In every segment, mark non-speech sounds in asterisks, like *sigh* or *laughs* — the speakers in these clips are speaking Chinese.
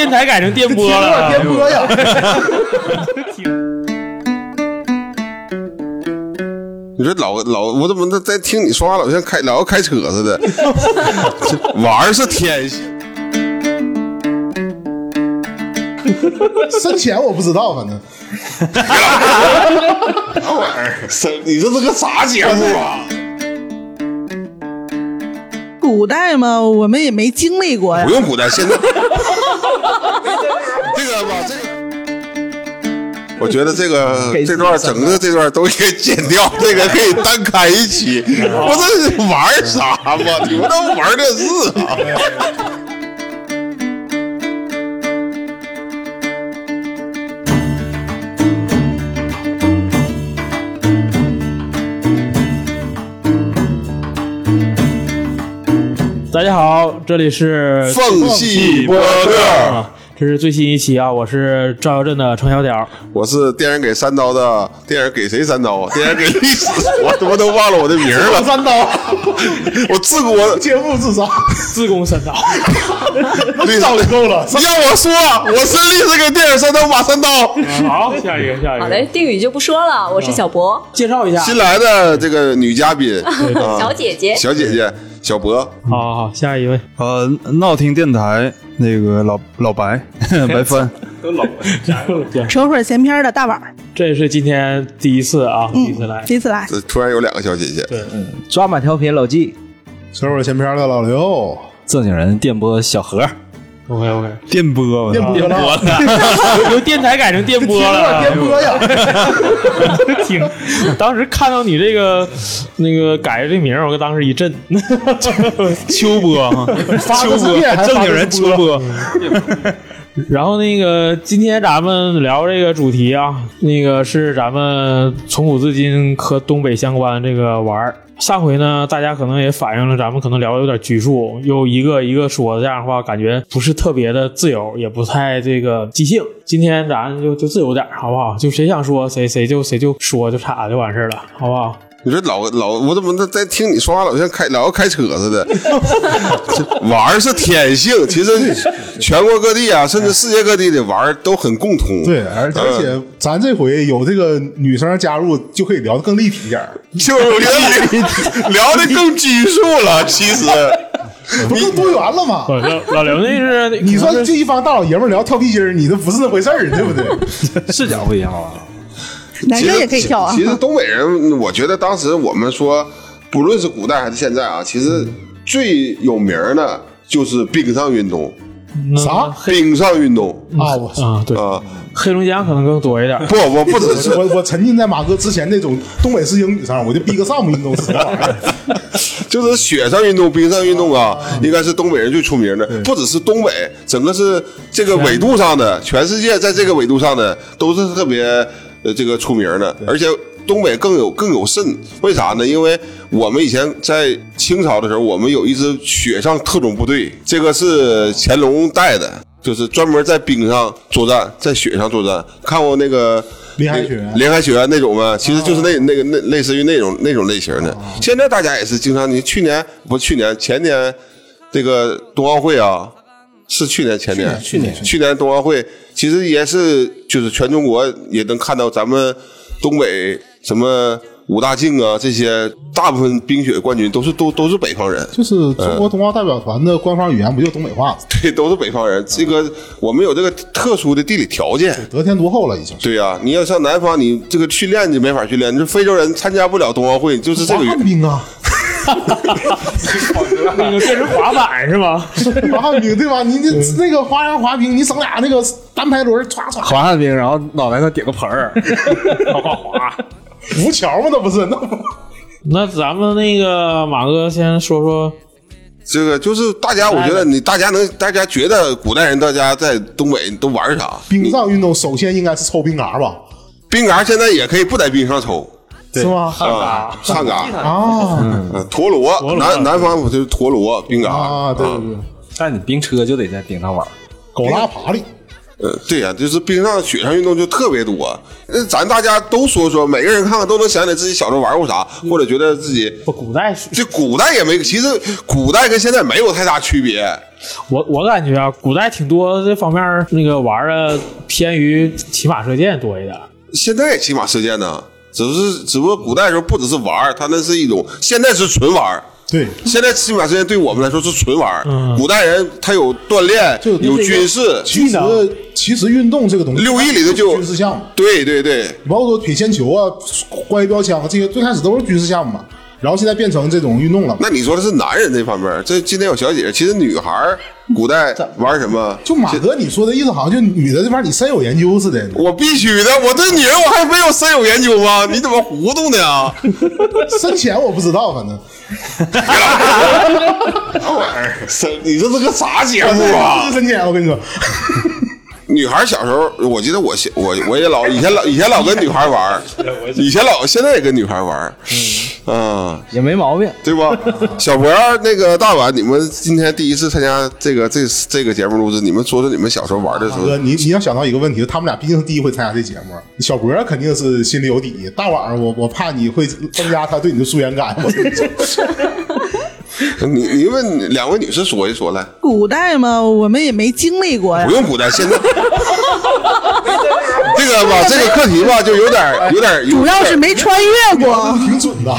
电台改成电波了，*laughs* 电波呀！*laughs* 你说老老，我怎么在听你说话，老像开老要开车似的？*laughs* 玩是天性，深浅我不知道，反正啥玩意儿？是你这是个啥节目啊？古代嘛，我们也没经历过呀不。用古代，现在 *laughs* 这个吧，这个。我觉得这个这段整个这段都应该剪掉，*laughs* 这个可以单开一期。不是玩啥嘛？你们都玩这是啊？*laughs* 大家好，这里是缝隙播客，啊，这是最新一期啊，我是赵耀镇的程小屌，我是电影给三刀的，电影给谁三刀啊？电影给历史，我他妈都忘了我的名儿了。三刀，我自我切腹自杀，自宫三刀，*laughs* 历刀就够了。要我说，我是历史给电影三刀马三刀。好，下一个，下一个，好嘞，定语就不说了，我是小博，介绍一下，新来的这个女嘉宾，啊 *laughs* 小姐姐。小姐姐小博，好好好，下一位，呃，闹听电台那个老老白 *laughs* 白帆，扯会儿闲篇儿的大碗儿，这是今天第一次啊，第一次来，第一次来，突然有两个小姐姐，对抓马调频老纪，扯会儿闲篇的老刘，正经人电波小何，OK OK，电波，电波。了，由电台改成电波了，*laughs* 电波呀！*laughs* 听，当时看到你这个那个改这名儿，我当时一震，*laughs* 秋波哈，发个字面还正经人秋波，然后那个今天咱们聊这个主题啊，那个是咱们从古至今和东北相关这个玩儿。上回呢，大家可能也反映了咱们可能聊的有点拘束，又一个一个说，这样的话感觉不是特别的自由，也不太这个即兴。今天咱就就自由点，好不好？就谁想说谁谁就谁就说就插就完事儿了，好不好？你说老老，我怎么在听你说话，老像开老要开车似的？这 *laughs* 玩儿是天性，其实全国各地啊，甚至世界各地的玩儿都很共通。对，而而且咱这回有这个女生加入，就可以聊得更立体点儿，*laughs* 就是我觉得 *laughs* 聊的更拘束了。其实不更多元了吗？老老刘那是你说这一帮大老爷们聊跳皮筋儿，你这不是那回事儿，对不对？视角不一样啊。男生其实也可以跳啊其。实东北人，我觉得当时我们说，不论是古代还是现在啊，其实最有名的就是冰上运动。啥冰上运动啊？我啊，对，啊，黑龙江可能更多一点。不，我不只是我我沉浸在马哥之前那种东北式英语上，我就逼个上运动是什么玩意儿？就是雪上运动、冰上运动啊，应该是东北人最出名的。不只是东北，整个是这个纬度上的，全世界在这个纬度上的都是特别呃这个出名的，而且。东北更有更有甚，为啥呢？因为我们以前在清朝的时候，我们有一支雪上特种部队，这个是乾隆带的，就是专门在冰上作战，在雪上作战。看过那个林海雪原林海雪原那种吗？其实就是那那个那类似于那种那种类型的。现在大家也是经常，你去年不去年前年这个冬奥会啊，是去年前年去年冬奥会，其实也是就是全中国也能看到咱们东北什么武大靖啊这些大部分冰雪冠军都是都都是北方人。就是中国冬奥代表团的官方语言不就东北话吗？*laughs* 对，都是北方人。这个我们有这个特殊的地理条件。得天独厚了已经。对呀、你要上南方，你这个训练就没法训练。你说非洲人参加不了冬奥会，就是这个原旱冰啊，*laughs* *laughs* 那个变成滑板是吗？*laughs* 滑旱冰对吧？你那那个花样滑冰，你整俩那个单排轮，唰唰滑旱冰，然后脑袋上顶个盆儿，滑滑滑。浮桥吗？那不是那不那咱们那个马哥先说说，这个就是大家，我觉得你大家能，大家觉得古代人大家在东北都玩啥？冰上运动，首先应该是抽冰嘎吧？冰嘎现在也可以不在冰上抽是吗？啊，汉嘎，啊嗯陀螺，南南方不就是陀螺冰嘎啊，对对对，但你冰车就得在冰上玩。狗拉爬犁，呃，对呀、就是冰上、雪上运动就特别多。那咱大家都说说，每个人看看都能想起来自己小时候玩过啥，或者觉得自己不古代是这古代也没，其实古代跟现在没有太大区别。我我感觉啊，古代挺多这方面那个玩的偏于骑马射箭多一点。现在也骑马射箭呢，只是只不过古代的时候不只是玩儿，它那是一种，现在是纯玩儿。对，现在骑马之间对我们来说是纯玩儿，嗯。古代人他有锻炼就，有军事，其实其实运动这个东西，六艺里头就有军事项目，对对对，包括说铁铅球啊、关于标枪啊这些，最开始都是军事项目嘛，然后现在变成这种运动了。那你说的是男人这方面，这今天有小姐姐，其实女孩儿古代玩什么？就马哥你说的意思，好像就女的这边你深有研究似的。我必须的，我对女人我还没有深有研究吗？*laughs* 你怎么糊涂呢？啊深浅我不知道，反正啥玩意儿？深 *laughs* 你这是个啥节目不啊是？*laughs* 深浅，我跟你说，女孩小时候，我记得我现我我也老以前老以前老跟女孩玩儿，以前老现在也跟女孩玩儿，嗯，也没毛病。对不？*laughs* 小博那个大碗，你们今天第一次参加这个这这个节目录制，你们说说你们小时候玩的时候马哥，你你要想到一个问题，他们俩毕竟是第一回参加这节目，小博肯定是心里有底，大晚上我我怕你会增加他对你的疏远感。我 *laughs* 跟你说你你问两位女士说一说来，古代嘛，我们也没经历过呀不。用古代，现在 *laughs* *laughs* 这个吧，这个课题吧，就有点 *laughs* 有点主要是没穿越过。挺准的，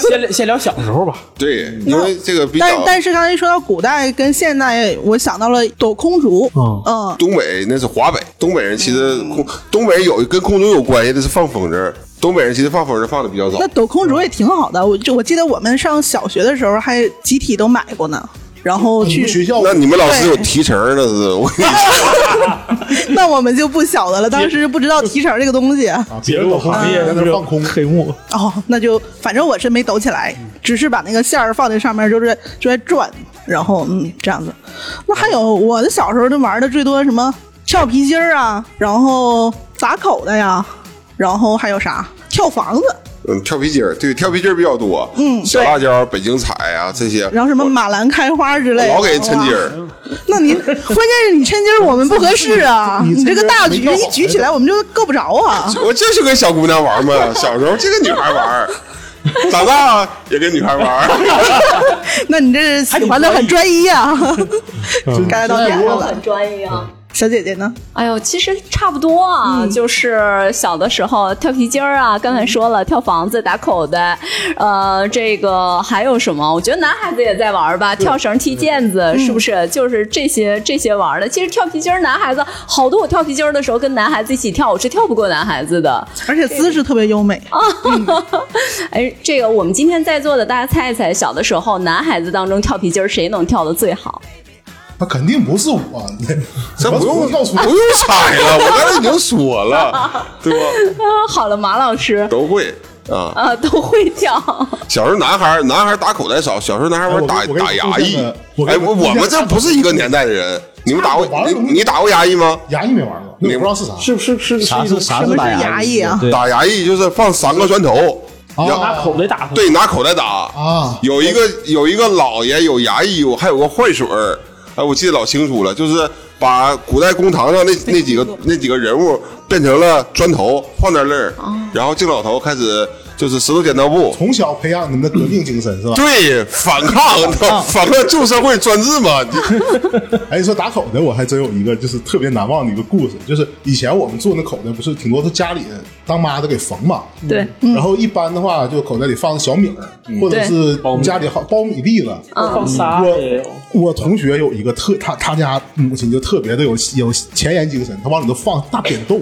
先聊先聊小时候吧。*laughs* 对，因为这个比较但但是刚才说到古代跟现代，我想到了抖空竹。嗯嗯，东北那是华北，东北人其实空东北人有跟空竹有关系的是放风筝，东北人其实放风筝放的比较早那。抖空竹也挺好的。我就我记得我们上小学的时候还集体都买过呢。然后去学校那你们老师有提成儿那是，我跟你说，那我们就不晓得了，当时不知道提成这个东西。啊，别人都放毕业在那放空，黑幕，哦，那就反正我是没抖起来，只是把那个线儿放在上面，就是就在转，然后嗯这样子。那还有我的小时候就玩的最多什么跳皮筋儿啊，然后打口袋呀，然后还有啥？跳房子，嗯，跳皮筋儿，对，跳皮筋儿比较多，嗯小辣椒、北京彩啊这些，然后什么马兰开花之类的。老给人抻筋儿。那你关键是你抻筋儿我们不合适啊，*laughs* 你你这个大举一举起来我们就够不着啊。*laughs* 我就是跟小姑娘玩嘛，小时候就跟女孩玩，长大也跟女孩玩。*laughs* 那你这喜欢的很专一啊，该到点上了。很专一啊。小姐姐呢？哎呦，其实差不多啊，就是小的时候跳皮筋儿啊，刚才说了跳房子、打口袋，呃，这个还有什么？我觉得男孩子也在玩吧，跳绳、踢毽子，是不是？就是这些这些玩的。其实跳皮筋儿，男孩子好多。我跳皮筋儿的时候跟男孩子一起跳，我是跳不过男孩子的。而且姿势特别优美啊。*laughs* 哎，这个我们今天在座的，大家猜一猜，小的时候男孩子当中跳皮筋儿谁能跳的最好？那肯定不是我，*laughs* 这不用告诉不用 *laughs* 猜了，我刚才已经说了，对吧？*laughs* 啊，好了，马老师都会啊。啊都会跳。小时候男孩儿男孩儿打口袋少，小时候男孩儿玩打打牙医哎，我我们这不是一个年代的人，你们打过你打过牙医吗？牙医没玩过，你不知道是啥。是不是是啥是啥是是打牙医啊对，打牙医就是放三个砖头，啊要拿口袋打？对，拿口袋打啊有一个有一个老爷有牙医，还有个坏水儿，哎，我记得老清楚了，就是把古代公堂上那那几个那几个人物变成了砖头放在那儿，然后敬老头开始就是石头剪刀布。从小培养你们的革命精神是吧？对，反抗，*laughs* 反抗旧社会专制嘛。*laughs* 哎，说打口袋，我还真有一个就是特别难忘的一个故事，就是以前我们做那口袋，不是挺多是家里当妈的给缝嘛，对，然后一般的话，就口袋里放小米儿，或者是家里好苞米粒子。放仨的也有。我同学有一个特，他他家母亲就特别的有有前沿精神，他往里头放大扁豆。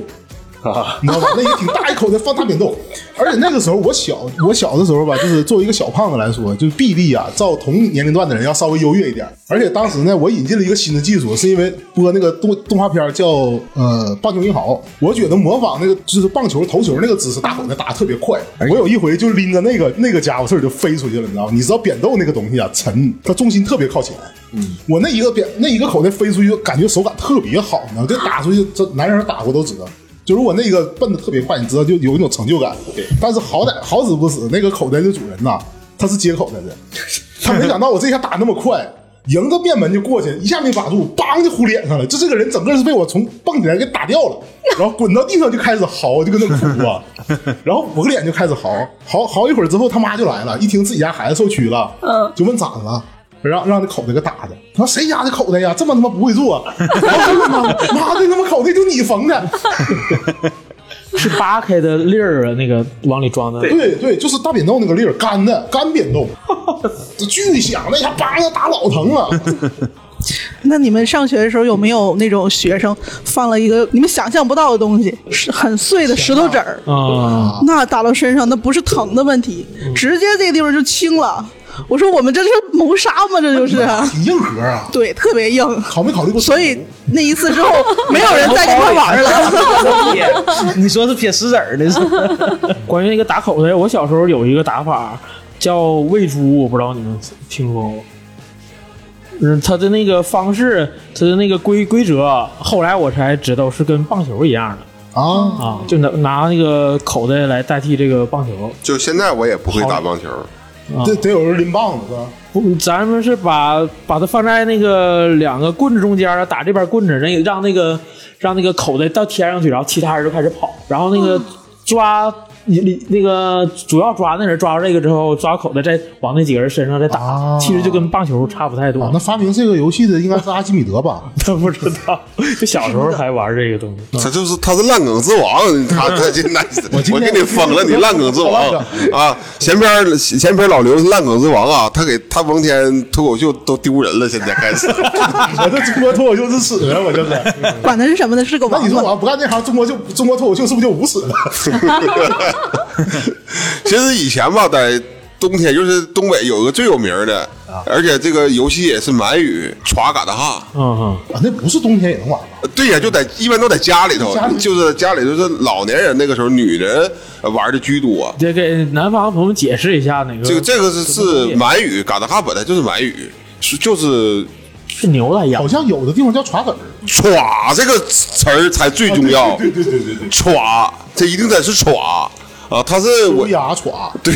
你知道吧？那也挺大一口袋放大扁豆，而且那个时候我小，我小的时候吧，就是作为一个小胖子来说，就是臂力啊，照同年龄段的人要稍微优越一点。而且当时呢，我引进了一个新的技术，是因为播那个动动画片叫呃棒球英豪，我觉得模仿那个就是棒球投球那个姿势，大口袋打的特别快。我有一回就拎着那个那个家伙事儿就飞出去了，你知道吗？你知道扁豆那个东西啊，沉，它重心特别靠前。嗯，我那一个扁那一个口袋飞出去，感觉手感特别好，你知道，这打出去，这男人打过都知道。就如果那个奔的特别快，你知道就有一种成就感。对，但是好歹好死不死，那个口袋的主人呐，他是接口袋的，*laughs* 他没想到我这下打那么快，迎着面门就过去，一下没把住，梆就呼脸上了。就这个人整个是被我从蹦起来给打掉了，*laughs* 然后滚到地上就开始嚎，就跟那哭啊。*laughs* 然后我脸就开始嚎，嚎嚎一会儿之后，他妈就来了，一听自己家孩子受屈了，嗯，就问咋了。让让那口袋给打的。他说谁家的口袋呀？这么他妈不会做？*laughs* 我妈妈的，他妈口袋就你缝的。*laughs* 是扒开的粒儿啊，那个往里装的。对对，就是大扁豆那个粒儿，干的干扁豆，这巨响，那一下叭那打老疼了。*laughs* 那你们上学的时候有没有那种学生放了一个你们想象不到的东西，是很碎的石头子儿？啊，那打到身上，那不是疼的问题，直接这个地方就青了。我说我们这是谋杀吗？这就是，挺硬核啊！对，特别硬。考没考虑过？所以那一次之后，没有人再跟他玩了。*laughs* 你说是撇石子儿的是？关于那个打口袋，我小时候有一个打法叫喂猪，我不知道你们听说过。嗯，他的那个方式，他的那个规规则，后来我才知道是跟棒球一样的啊，啊，就拿拿那个口袋来代替这个棒球。就现在我也不会打棒球，得得有人拎棒子？不，咱们是把把它放在那个两个棍子中间啊，打这边棍子，那让那个让那个口袋到天上去，然后其他人就开始跑，然后那个抓你你那个主要抓那人抓住这个之后，抓口袋再往那几个人身上再打，啊其实就跟棒球差不太多。啊，那发明这个游戏的应该是阿基米德吧？*laughs* 他不知道，就小时候还玩这个东西。他就是他是烂梗之王，他他现在我今天给你封了，你烂梗之王啊！前边前边老刘是烂梗之王啊，他给他蒙天脱口秀都丢人了，现在开始。*laughs* 我这中国脱口秀之耻啊！我就是。管他是什么呢，是个王。那你说我要不干这行，中国就中国脱口秀是不是就无耻了？*laughs* *laughs* 其实以前吧，在冬天就是东北有个最有名的，而且这个游戏也是满语，歘嘎达哈。嗯嗯，啊，那不是冬天也能玩吧？对呀，就在一般都在家里头家，里就是家里头是老年人那个时候，女人呃玩的居多。得给南方朋友们解释一下那个这个这个是是满语，嘎达哈本来就是满语，是就是是牛的羊好，像有的地方叫歘子儿，歘这个词儿才最重要。对对对对对，歘，这一定得是歘啊！它是我乌鸦歘，对，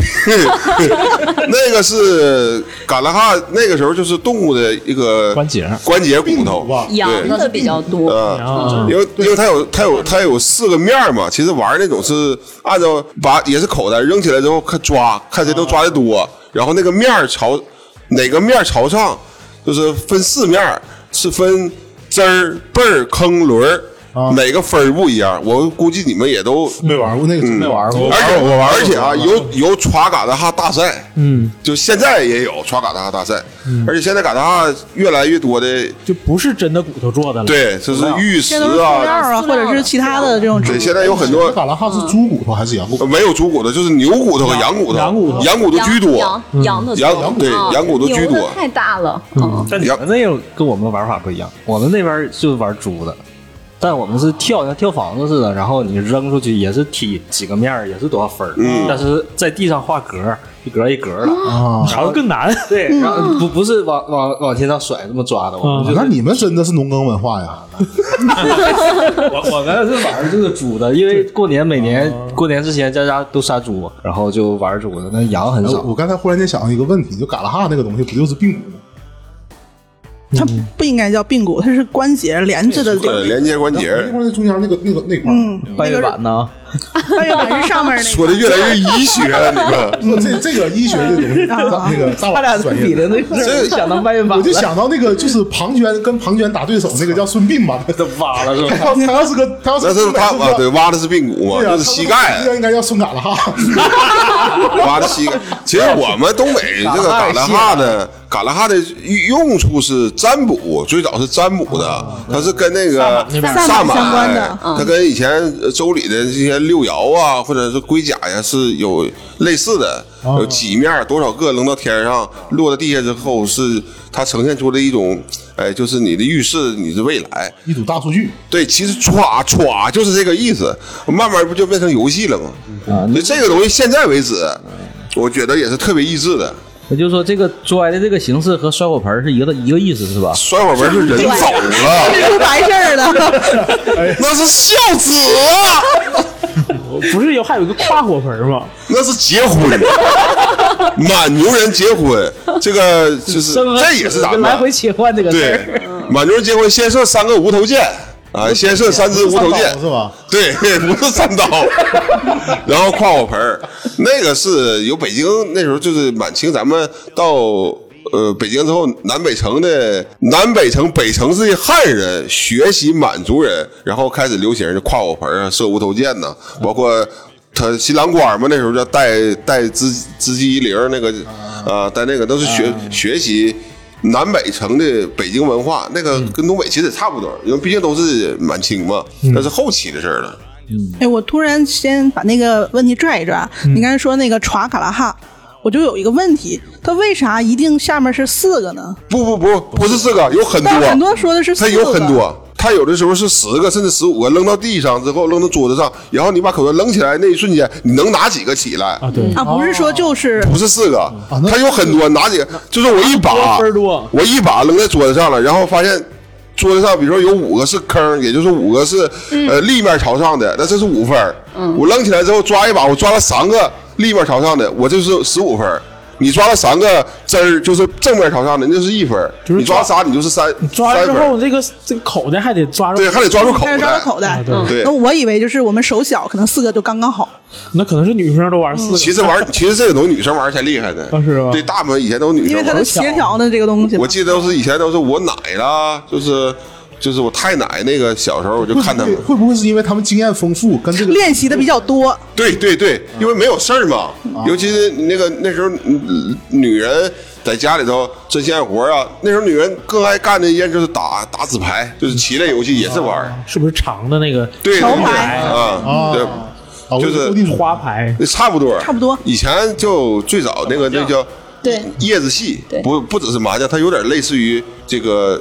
*laughs* 那个是嘎拉哈，那个时候就是动物的一个关节关节骨头吧？羊的比较多，啊，因为因为它有它有它有四个面嘛，其实玩那种是按照把也是口袋扔起来之后看抓，看谁能抓的多，然后那个面朝哪个面朝上，就是分四面，是分汁儿、倍儿、坑、轮儿。每个分儿不一样，我估计你们也都没玩过那个，没玩过。而且我玩，而且啊，有有耍嘎达哈大赛，嗯，就现在也有耍嘎达哈大赛，而且现在嘎达哈越来越多的，就不是真的骨头做的了。，对，就是玉石现在都是塑料啊，啊，或者是其他的这种对，现在有很多嘎达哈是猪骨头还是羊骨头？没有猪骨头，就是牛骨头和羊骨头，羊骨头。羊骨头居多，羊羊的羊对啊羊骨头居多。太大了，嗯，但你们那个跟我们玩法不一样，我们那边就是玩猪的，但我们是跳像跳房子似的，然后你扔出去也是踢几个面儿，也是多少分儿，嗯但是在地上画格儿，一格一格的，啊，好像更难。*laughs* 对，然后不不是往往往天上甩这么抓的，我们就是那你们真的是农耕文化呀？*laughs* 我我们是玩这个猪的，因为过年每年过年之前家家都杀猪，然后就玩猪的，那羊很少。我刚才忽然间想到一个问题，就嘎拉哈那个东西不就是病毒吗？它不应该叫髌骨，它是关节连着的这对，个。连接关节那，块儿那中间那个那个那块儿，嗯，半月板呢？半月板是上面那说的越来越医学了，你们。*laughs* 这这个医学这东西，那个大他俩专业的。那块儿，想到半月板我就想到那个，就是庞涓跟庞涓打对手，那个叫孙膑吧？*laughs* 都挖了是吧？他要他要是个他要是是他啊，对，挖的是髌骨嘛，就是膝盖这，应该叫孙嘎拉哈。*laughs* 挖的膝盖。其实我们东北这个嘎拉哈呢，嘎拉哈的用处是占卜，最早是占卜的，它是跟那个萨满相关的哎它跟以前周礼的这些六爻啊，或者是龟甲呀是有类似的，有几面多少个扔到天上，落到地下之后是它呈现出的一种，哎，就是你的预示你的未来。一组大数据，对，其实歘歘就是这个意思，慢慢不就变成游戏了吗？啊所以这个东西现在为止，我觉得也是特别益智的。也就是说，这个摔的这个形式和摔火盆是一个一个意思，是吧？摔火盆是人走了，这是完事儿了。*laughs* 那是孝子啊，*laughs* 不是有还有一个跨火盆吗？那是结婚，满牛人结婚，这个就是这也是咱们来回切换这个事对儿。满牛人结婚先射三个无头箭啊，先射三支无头箭？对，*laughs* 不是三刀，*laughs* 然后跨火盆儿，那个是有北京那时候就是满清咱们到呃北京之后，南北城的南北城北城市的汉人学习满族人，然后开始流行就跨火盆啊、射无头箭呐、包括他新郎官嘛，那时候叫带带织织机一零那个啊，带那个都是学学习。南北城的北京文化，那个跟东北其实也差不多，因为毕竟都是满清嘛，那是后期的事儿了。哎，我突然先把那个问题拽一拽。你刚才说那个耍卡拉哈，我就有一个问题，它为啥一定下面是四个呢？不不不，不是四个，有很多，但很多说的是四它，有很多，它有的时候是十个甚至十五个，扔到地上之后，扔到桌子上，然后你把口罩扔起来那一瞬间，你能拿几个起来？啊，对，啊，不是说就是不是四个，那它有很多，拿几个，就是我一把我一把扔在桌子上了，然后发现。桌子上，比如说有五个是坑，也就是五个是、呃立面朝上的，那这是五分嗯。我扔起来之后抓一把，我抓了三个立面朝上的，我这是十五分儿。你抓了三个针儿，就是正面朝上的，那就是一分儿。就是你抓仨，你就是三抓了之后，这个这个口袋还得抓住，对，还得抓住口开始抓袋。到口袋。对嗯那我以为就是我们手小，可能四个就刚刚好。那可能是女生都玩四个，其实玩，*laughs* 其实这个东西女生玩才厉害呢，啊是吧对，大部分以前都是女生因为它生玩是。协调的这个东西。我记得都是以前都是我奶啦，就是就是我太奶那个小时候我就看他们，会不会是因为他们经验丰富，跟这个练习的比较多，对对对，因为没有事儿嘛，尤其是那个那时候嗯女人在家里头针线活啊，那时候女人更爱干的一件就是打打纸牌，就是棋类游戏也是玩儿，是不是长的那个对对桥牌。啊，对。啊，就是花牌？那差不多，差不多。以前就最早那个那叫对。叶子戏对，不不只是麻将，它有点类似于这个，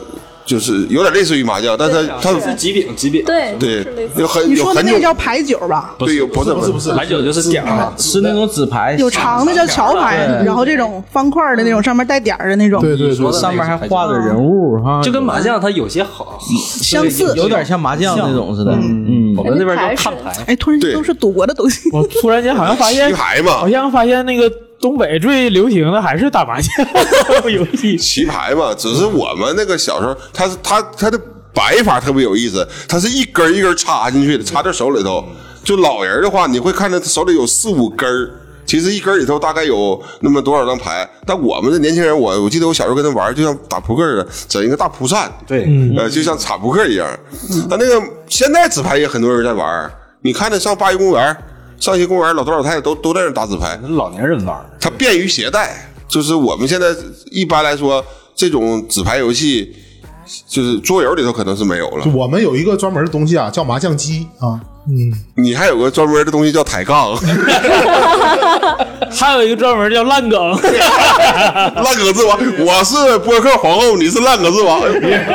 就是有点类似于麻将，但是它它是几饼几饼，对对有很你说的那有很久个叫牌九吧？对有不是不是不是牌九就是点儿，是那种纸牌，有长的叫桥牌，然后这种方块的那种，上面带点儿的那种，对对对，上面还画着人物哈，就跟麻将它有些好，相似。有点像麻将那种似的。嗯。我，们那边叫看牌。哎，突然间都是赌博的东西。我突然间好像发现棋，牌嘛。好，像发现那个东北最流行的还是打麻将游戏。棋牌嘛，只是我们那个小时候，它是它它的摆法特别有意思，它是一根一根插进去的，插在手里头。就老人的话，你会看着他手里有四五根儿。其实一根里头大概有那么多少张牌，但我们的年轻人，我我记得我小时候跟他玩，就像打扑克似的，整一个大蒲扇，对，呃，就像插扑克一样。但那个现在纸牌也很多人在玩，你看那上八一公园、上一些公园，老头老太太都都在那打纸牌，老年人玩儿。它便于携带。就是我们现在一般来说，这种纸牌游戏，就是桌游里头可能是没有了。我们有一个专门的东西啊，叫麻将机啊，嗯你还有个专门的东西叫抬杠，*laughs* 还有一个专门叫烂梗，*laughs* 烂梗之王。我是播客皇后，你是烂梗之王。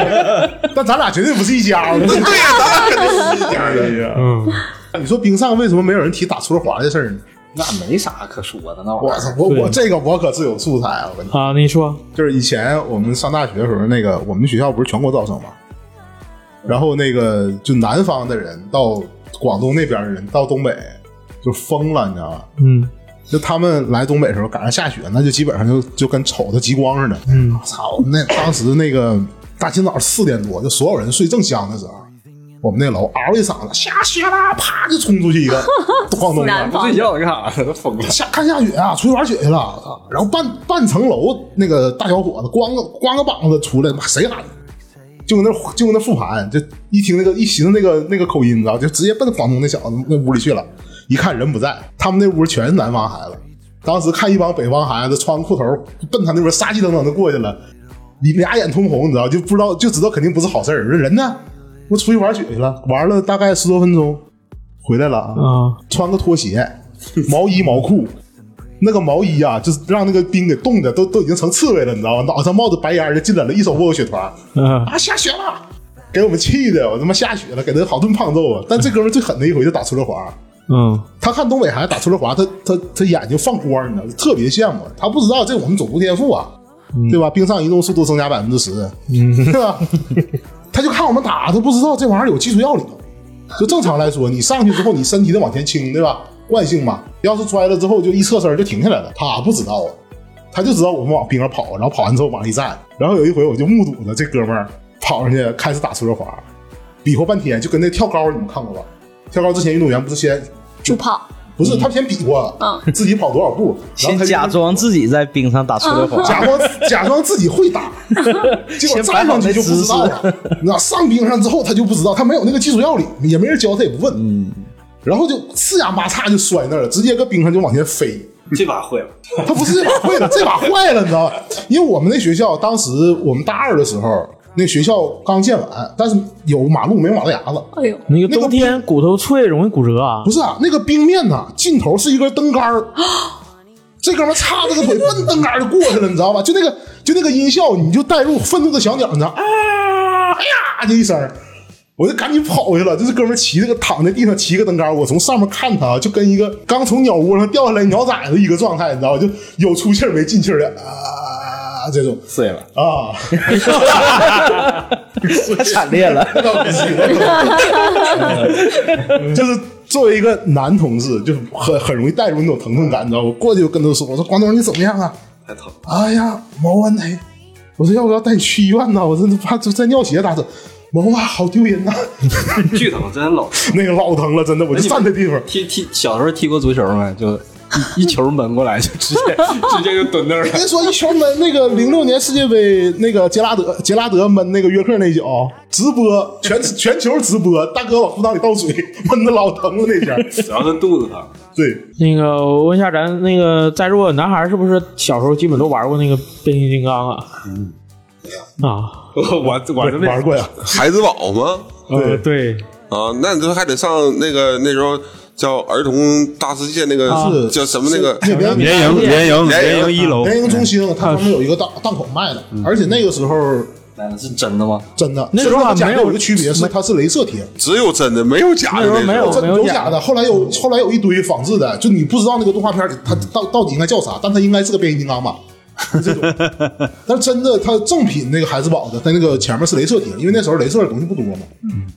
*laughs* 但咱俩绝对不是一家的。对呀，咱俩肯定是一家的。嗯，*laughs* 你说冰上为什么没有人提打出溜滑的事儿呢？那没啥可说的，那我玩意儿。，操我我这个我可是有素材啊！我跟你说，啊，你说，就是以前我们上大学的时候，那个我们学校不是全国招生嘛，然后那个就南方的人到广东那边的人到东北就疯了，你知道吧？嗯，就他们来东北的时候赶上下雪，那就基本上就就跟瞅着极光似的。嗯，操！那当时那个大清早四点多，就所有人睡正香的时候，我们那楼嗷一嗓子下雪啦，啪就冲出去一个晃动了。南方睡觉干啥呢？都疯了。下看下雪啊，出去玩雪去了。啊然后半半层楼那个大小伙子光个光个膀子出来，妈谁喊的？就搁那就搁那复盘，就一听那个一寻思那个那个口音，你知道，就直接奔广东那小子那屋里去了。一看人不在，他们那屋全是南方孩子。当时看一帮北方孩子穿裤头奔他那边杀气腾腾的过去了，你俩眼通红，你知道，就不知道就知道肯定不是好事儿。人呢？我出去玩雪去了，玩了大概十多分钟，回来了啊。啊，穿个拖鞋、毛衣、毛裤，那个毛衣啊，就是让那个冰给冻的都都已经成刺猬了，你知道吗？脑袋上冒着白烟儿就进来了，一手握个雪团，嗯啊，下雪了，给我们气的，我他妈下雪了，给他好顿胖揍啊！但这哥们最狠的一回就打出溜滑，嗯，他看东北孩子打出溜滑，他他他眼睛放光，你知道，特别羡慕。他不知道这我们种族天赋啊，对吧？冰上移动速度增加百分之十，对吧？他就看我们打，他不知道这玩意儿有技术要领。就正常来说，你上去之后，你身体得往前倾，对吧？惯性嘛。要是摔了之后，就一侧身就停下来了。他不知道啊，他就知道我们往冰上跑，然后跑完之后往上一站。然后有一回，我就目睹了这哥们儿跑上去开始打出溜滑，比划半天，就跟那跳高，你们看过吧？跳高之前运动员不是先助跑，不是他先比划，自己跑多少步，然后假装自己在冰上打出溜滑，假装假装自己会打，*laughs* 结果站上去就不知道了。你知道上冰上之后他就不知道，他没有那个技术要领，也没人教他也不问，嗯，然后就四仰八叉就摔那儿了，直接搁冰上就往前飞。这把会了，他不是这把会了，这把坏了，你知道吧？因为我们那学校当时我们大二的时候，那学校刚建完，但是有马路没有马路牙子。哎呦，那个冬天骨头脆，容易骨折啊不。是啊，那个冰面呐，尽头是一根灯杆儿，这哥们儿叉着个腿奔灯杆儿就过去了，你知道吧？就那个就那个音效，你就带入愤怒的小鸟，你知道啊，哎呀，就一声。我就赶紧跑过去了，就是哥们儿骑这个躺在地上骑个灯杆儿，我从上面看他，就跟一个刚从鸟窝上掉下来鸟崽子一个状态，你知道吧？就有出气没进气的啊，这种碎了。啊，*laughs* 太惨烈了。*laughs* 就是作为一个男同志，就是很很容易带入那种疼痛感，你知道吗？我过去就跟他说：“我说广东人你怎么样啊？”太疼。哎呀，毛完腿，我说要不要带你去医院呢？我真的怕就在尿血打针。毛啊，好丢人呐！*laughs* 巨疼，真老疼。那个老疼了，真的，我就站在地方。踢踢小时候踢过足球没？就一 *laughs* 一球闷过来，就直接 *laughs* 直接就蹲那儿了。别说一球闷，那个零六年世界杯那个杰拉德杰拉德闷那个约克那脚，直播全全球直播，大哥往裤裆里倒水，闷的老疼了那下。主要是肚子疼。对，那个我问一下，咱那个在座的男孩是不是小时候基本都玩过那个变形金刚啊？嗯，啊，我我玩过呀。孩子宝吗？呃，对，啊，那你这还得上那个那时候叫儿童大世界那个是叫什么那个？联营联营联营联营。一楼，联营中心，它旁边有一个档档口卖的，而且那个时候是真的吗？真的，那时候没有有一个区别是它是镭射贴，只有真的没有假的没有。真有假的，后来有后来有一堆仿制的，就你不知道那个动画片里它到到底应该叫啥，但它应该是个变形金刚吧。就这种，但是真的，它正品那个海之宝的，它那个前面是镭射贴，因为那时候镭射的东西不多嘛，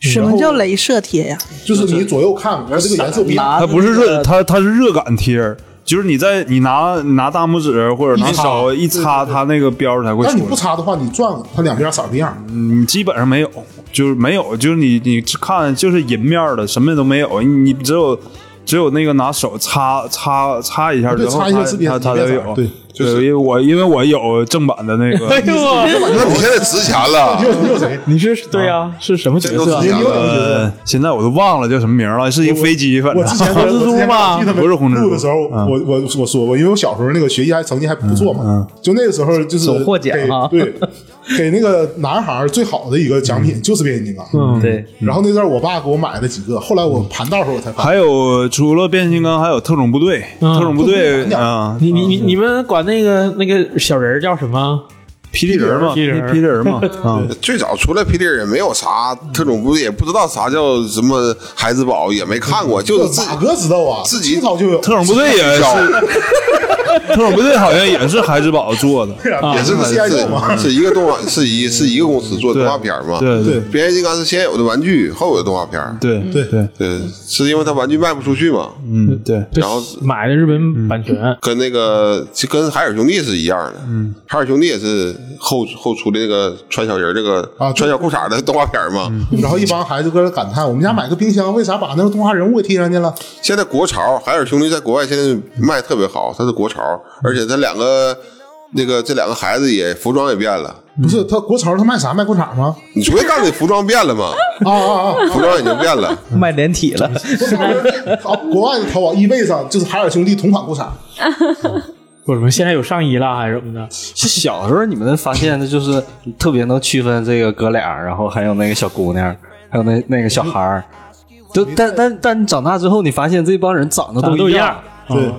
什么叫镭射贴呀？就是你左右看，它这个颜色不一样。它不是热，它它是热感贴，就是你在你拿拿大拇指或者拿手一擦，它那个标儿才会但你。不擦的话，你转它两边色儿不一样。嗯，基本上没有，就是没有，就是你你看就是银面儿的，什么都没有，你只有只有那个拿手擦擦擦一下之，后，擦一下字边它它才有。字边色儿对，对，因为我因为我有正版的那个，*laughs* 哎呦我，那你现在值钱了。*laughs* 你，有你有谁？你是对呀，是什么角色？呃，现在我都忘了叫什么名了，是一个飞机，反正。我之前 *laughs* 不是红蜘蛛。的时候，嗯我我我说过，因为我小时候那个学习还成绩还不错嘛，就那个时候就是总获奖啊。对，*laughs* 给那个男孩最好的一个奖品就是变形金刚。嗯，对，然后那阵我爸给我买了几个，后来我盘道的时候我才发现，还有除了变形金刚，还有特种部队，特种部队啊，你你你你们管那个那个小人叫什么？霹雳人嘛，霹雳人霹雳人嘛，*laughs* 啊，最早出来霹雳人也没有啥特种部队，也不知道啥叫什么孩之宝，也没看过，就是自哪个知道啊？自己最早就有。特种部队也是，*laughs* 特种部队好像也是孩之宝做的，也是个 CI 嘛。是是一个动画，是一是一个公司做的动画片嘛。对对变形金刚是先有的玩具，后有的动画片。对对对，对，是因为它玩具卖不出去嘛，嗯对，然后买的日本版权，跟那个就跟海尔兄弟是一样的。嗯，海尔兄弟也是后后出的那个穿小人儿这个啊穿小裤衩的动画片嘛。然后一帮孩子搁这感叹：“我们家买个冰箱，为啥把那个动画人物给贴上去了现在国潮，海尔兄弟在国外现在卖特别好，它是国潮，而且他两个那个这两个孩子也服装也变了。？”不是他国潮，他卖啥？卖裤衩吗？你昨天告诉你服装变了吗？啊啊啊！服装已经变了。*laughs* 卖连体了，淘国外的淘宝、易贝上就是海尔兄弟同款裤衩，不是什么现在有上衣了还是怎么的？是小时候你们发现的就是特别能区分这个哥俩，然后还有那个小姑娘，还有那那个小孩儿。就但但但你长大之后，你发现这帮人长得都一一样，对，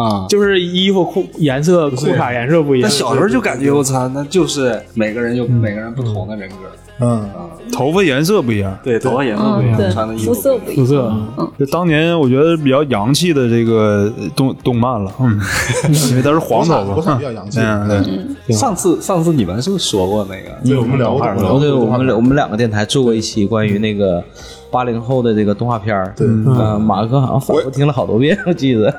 啊。就是衣服裤颜色、裤衩颜色不一样。那小时候就感觉我操，那就是每个人有每个人不同的人格，嗯，头发颜色不一样。对，头发颜色不一嗯，样，穿的，衣服。肤色不一样。肤色，就当年我觉得比较洋气的这个动动漫了，嗯，*laughs* 因为都是黄头发。比，较洋气。嗯对，上次上次你们是不是说过那个？对，我们聊过然后对我们我们两个电台做过一期关于那个八零后的这个动画片儿。对呃，马哥好像反复听了好多遍，我记得。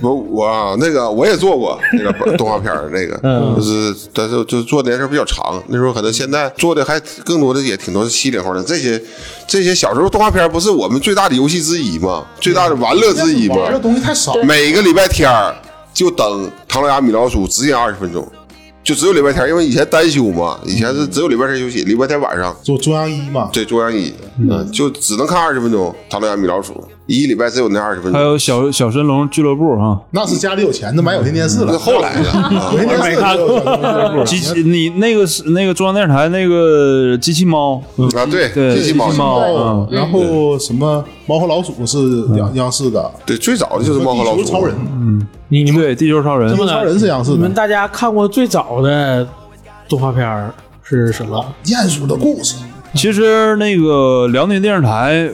我我啊那个我也做过那个动画片儿，那个就是但是就做的年头比较长，那时候可能现在做的还更多的也挺多是七零后的这些这些小时候动画片儿不是我们最大的游戏之一吗？最大的玩乐之一吗？玩的东西太少，每个礼拜天儿就等《唐老鸭米老鼠》只演二十分钟，就只有礼拜天，因为以前单休嘛，以前是只有礼拜天休息，礼拜天晚上。做中央一嘛，对中央一，嗯，就只能看二十分钟《唐老鸭米老鼠》，一礼拜只有那二十分钟。还有小小神龙俱乐部哈，那是家里有钱的买有线电视了。那后来的，啊有线电视就有机器你那个是那个中央电视台那个机器猫，啊，对，对机器猫然后什么猫和老鼠是央央视的，对，最早的就是猫和老鼠。超人，嗯你你们对，地球超人地，球超人是央视的。你们大家看过最早的动画片儿是什么？鼹鼠的故事，其实那个辽宁电视台。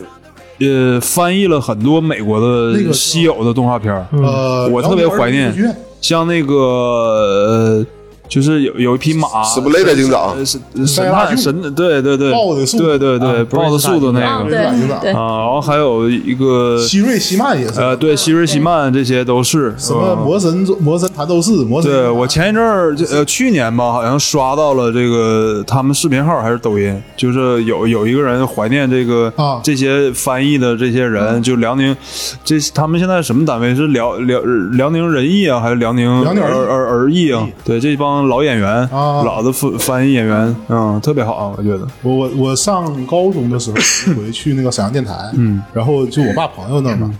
呃，翻译了很多美国的稀有的动画片儿，呃，我特别怀念像那个呃，就是有有一匹马，史布雷的警长。神神塞拉郡神，对对对，豹子速度对对对，啊豹的速度那啊，个。啊，然后还有一个希瑞希曼也是，呃，对，希瑞希曼这些都是什么呃魔神魔神弹斗士，魔神。对我前一阵儿就呃去年吧，好像刷到了这个他们视频号还是抖音，就是有有一个人怀念这个啊。这些翻译的这些人，就辽宁这他们现在什么单位？是辽辽辽宁人艺啊，还是辽宁辽宁儿儿儿艺啊？对，这帮老演员，啊老的翻翻译演员，嗯，特别好，我觉得。我我我上高中的时候 *laughs* 回去那个沈阳电台，嗯，然后就我爸朋友那儿嘛，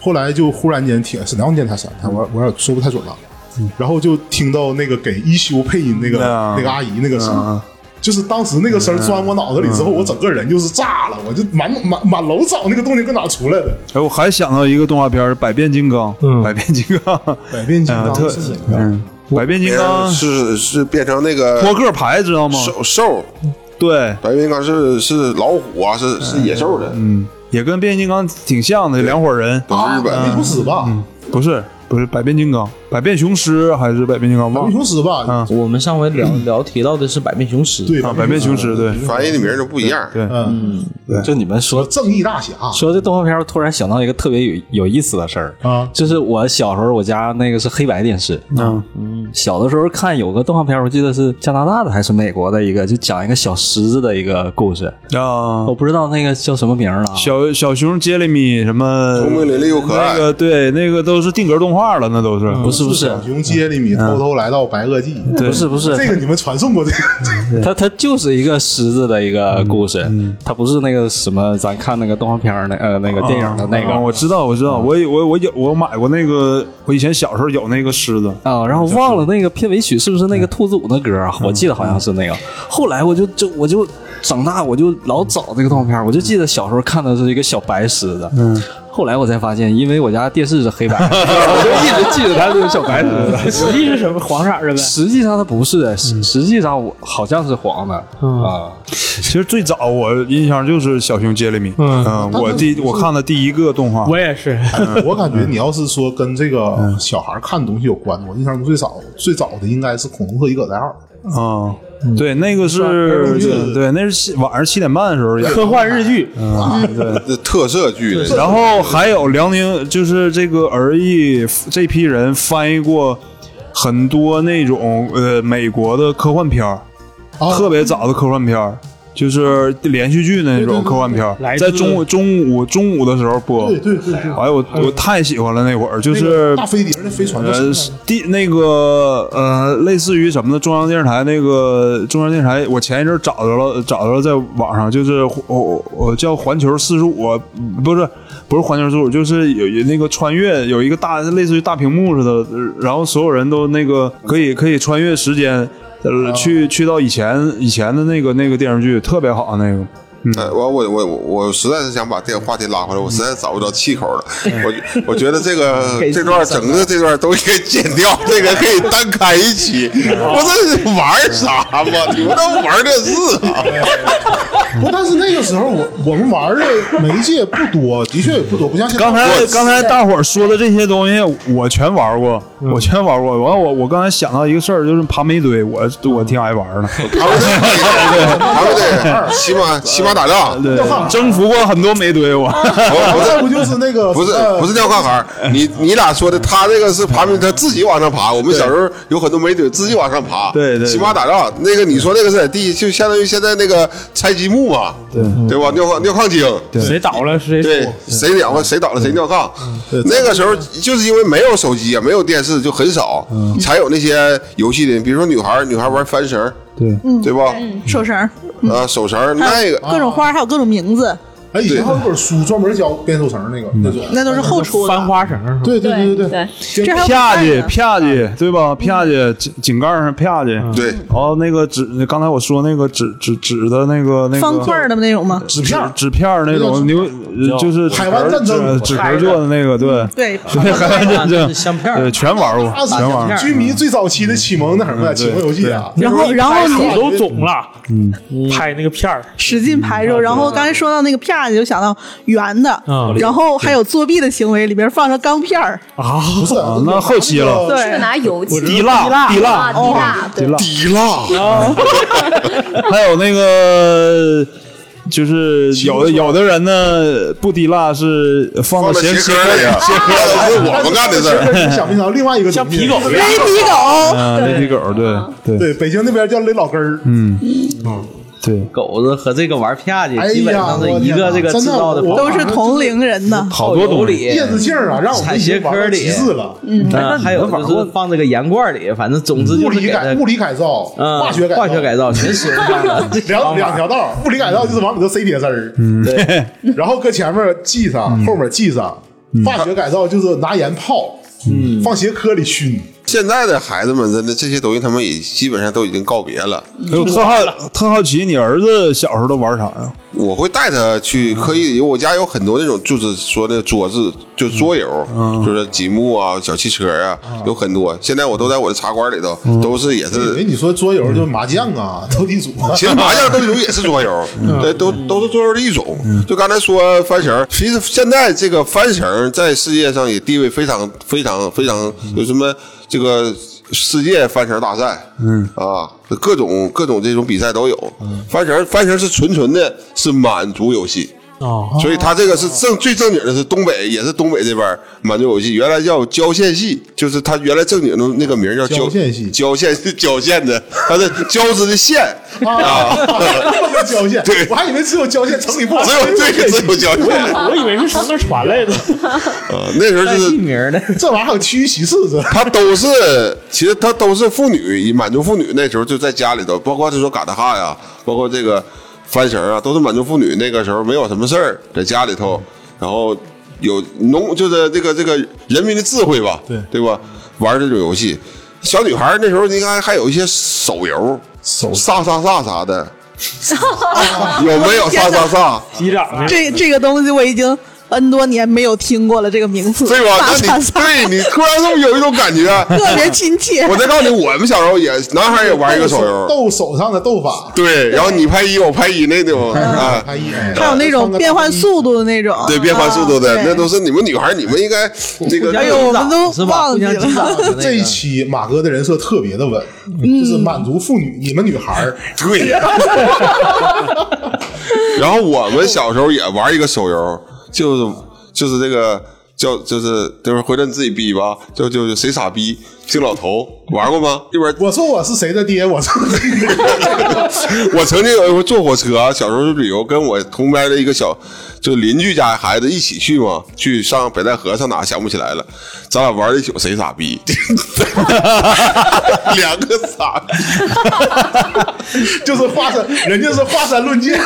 后来就忽然间听沈阳电台沈阳电台，我我有点说不太准了，然后就听到那个给一休配音那个啊那个阿姨那个声。就是当时那个声钻我脑子里之后，我整个人就是炸了，我就满满满楼找那个动静搁哪出来的。哎，我还想到一个动画片《百变金刚》，嗯百变金刚，百变金嗯，*laughs* 刚特？嗯，百变金刚是是变成那个扑克牌知道吗？兽兽，对，百变金刚是是老虎啊，是是野兽的，嗯，也跟变形金刚挺像的，两伙人。都是日本百变雄狮吧？不是不是百变金刚，百变雄狮还是百变金刚？百忘了。变雄狮吧？嗯。我们上回聊聊提到的是百变雄狮，对啊，百变雄狮对。翻译的名儿都不一样。对，嗯，对。就你们说正义大侠说这动画片，我突然想到一个特别有有意思的事儿，啊，就是我小时候我家那个是黑白电视，嗯。小的时候看有个动画片，我记得是加拿大的还是美国的一个，就讲一个小狮子的一个故事，啊。我，不知道那个叫什么名了啊。小小熊杰里米什么聪明伶俐又可爱。那个对，那个都是定格动画了，那都是。不是不是。小熊接里米偷偷来到白垩纪，不是不是，这个你们传送过这个？它它就是一个狮子的一个故事，它不是那个什么咱看那个动画片儿那呃那个电影的那啊个我知道我知道，我我我有我买过那个，我以前小时候有那个狮子，啊，然后忘了那个片尾曲是不是那个兔子舞的歌啊？我记得好像是那个。后来我就就我就长大，我就老找这个动画片，我就记得小时候看的是一个小白狮子。嗯。后来我才发现，因为我家电视是黑白，*laughs* 我就一直记得它是个小白狮子。实际是什么黄色的呗？实际上它不是，实实际上我好像是黄的啊。其实最早我印象就是小熊杰里米，嗯，我第我看的第一个动画，我也是，我感觉你要是说跟这个小孩看的东西有关，我印象中最早最早的应该是《恐龙特一葛在二》。啊，对，那个是对对，那是晚上七点半的时候演的。科幻日剧，这特色剧，然后还有辽宁，就是这个儿艺这批人翻译过很多那种呃美国的科幻片儿，啊特别早的科幻片儿，就是连续剧那种科幻片在中午中午中午的时候播。对对对对，哎，我我太喜欢了那会儿，就是大飞碟那飞船叫什呃第那个呃类似于什么呢？中央电视台那个中央电视台，我前一阵儿找着了，找着了，在网上就是我我叫环球四十五，不是不是环球四十五，就是有有那个穿越，有一个大类似于大屏幕似的，呃然后所有人都那个可以可以穿越时间。呃，去去到以前以前的那个那个电视剧特别好，那个。呃，我我我我我实在是想把这个话题拉回来，我实在找不着气口了。我我觉得这个 *laughs* 这段整个这段都应该剪掉，这个可以单开一期。我这是玩啥嘛？你们都玩这是啊？*laughs* 不，但是那个时候我我们玩的媒介不多，的确也不多，不像现在。刚才刚才大伙儿说的这些东西，我全玩过，我全玩过。完，我我刚才想到一个事儿，就是爬煤堆，我我挺爱玩的。他们对，他们对，骑马骑马打仗，对。征服过很多煤堆我。不这不就是那个不是呃不是尿炕孩儿，*laughs* 你你俩说的，他这个是爬明他自己往上爬。我们小时候有很多煤堆自己往上爬，对对骑马打仗。那个你说那个是在地，就相当于现在那个拆积木嘛，对。对吧？尿炕尿炕精，谁倒了谁对，谁尿了谁倒了谁尿炕。那个时候就是因为没有手机啊，没有电视，就很少，才有那些游戏的，比如说女孩女孩玩翻绳，对。对吧？手绳儿，啊，手绳那个各种花，还有各种名字，哎，以前还有本书专门教编手绳那个那种，那都是后出的。翻花绳是吧？对对对对对，这啪叽啪叽，对吧？啪叽井井盖上啪叽，对然后那个纸，刚才我说那个纸纸纸的那个那个方块儿的那种吗？纸纸片儿纸片儿那种牛，呃就是海湾战争纸纸盒做的那个，对对，对，*laughs* 海湾战争相片儿对，全玩过，那全玩过。居民最早期的启蒙那什么启蒙游戏啊，然后然后手你都肿了，嗯，拍那个片儿，使劲拍肉，然后刚才说到那个就想到圆的嗯，然后还有作弊的行为，里边放着钢片儿，不是啊那后期了。对。是拿油漆？滴蜡滴蜡。啊，滴蜡，对，滴蜡，*laughs* 还有那个。就是有的有的人呢不滴蜡是放到鞋鞋壳里啊，鞋壳那都是我们干的事儿。你想没想到另外一个像皮狗一样。勒皮狗，啊，那皮狗，对对。对，北京那边叫勒老根儿，嗯对，狗子和这个玩啪叽基本上是一个这个制造的都是同龄人呐。好多东西。叶子镜啊，让我们踩鞋壳里。极致了。嗯，还有就是放这个盐罐里，反正总之物就是物理改物理改造，嗯化学改化学改造全使用上了。*laughs* 两两条道，物理改造就是往里头塞铁丝儿，对，*laughs* 然后搁前面系上，后面系上。化学改造就是拿盐泡，嗯，放鞋壳里熏。现在的孩子们真的这些东西，他们也基本上都已经告别了。我特好 *laughs* 特好奇，你儿子小时候都玩啥呀？我会带他去刻意，因为我家有很多那种就是说那桌子，就桌游，就是积木啊、小汽车啊，有很多。现在我都在我的茶馆里头，都是也是哎，是。你说桌游就是麻将啊、斗地主啊，*laughs* 其实麻将、斗地主也是桌游，对，都都是桌游的一种。就刚才说翻绳，其实现在这个翻绳在世界上也地位非常非常非常，有什么这个世界翻绳大赛，嗯啊，各种各种这种比赛都有。翻绳翻绳是纯纯的是满足游戏。哦，所以他这个是正最正经的是东北，也是东北这边满族游戏，原来叫郊县戏，就是他原来正经的那个名叫郊县戏郊县是郊县的，它是交织的县啊，这么个郊县，对。我还以为只有郊县，城里不只有这个只有郊县，我以为是从那儿传来的。*laughs* 啊，那时候带就是地名的，*laughs* 这玩意儿还有区域歧视是吧？它都是，其实他都是妇女，满族妇女那时候就在家里头，包括就说嘎达哈呀，包括这个翻绳啊，都是满族妇女那个时候没有什么事儿，在家里头，然后有农就是这个这个人民的智慧吧，对对吧？玩这种游戏，小女孩那时候应该还有一些手游，手萨萨萨啥的，*laughs* 有没有啥啥啥？机长？这这个东西我已经 N 多年没有听过了，这个名字，对吧？那你对你突然这么有一种感觉？*laughs* 特别亲切。我再告诉你，我们小时候也男孩也玩一个手游，斗手上的斗法，对，然后你拍一我拍一那种啊，拍一，还有那种变换速度的那种，对，变换速度的啊，那都是你们女孩，你们应该这个哎呦，我们都？忘记了。这一。期马哥的人设特别的稳，嗯就是满足妇女，你们女孩儿对。*laughs* 然后我们小时候也玩一个手游，就是就是这个叫就是就是回头你自己逼吧，就就是谁傻逼敬老头玩过吗？一边我说我是谁的爹，我说 *laughs* 我曾经有一回坐火车、啊，小时候去旅游，跟我同班的一个小，就邻居家孩子一起去嘛，去上北戴河上哪想不起来了，咱俩玩了一宿，谁傻逼？*laughs* 两个傻逼，*laughs* 就是华山，人家是华山论剑，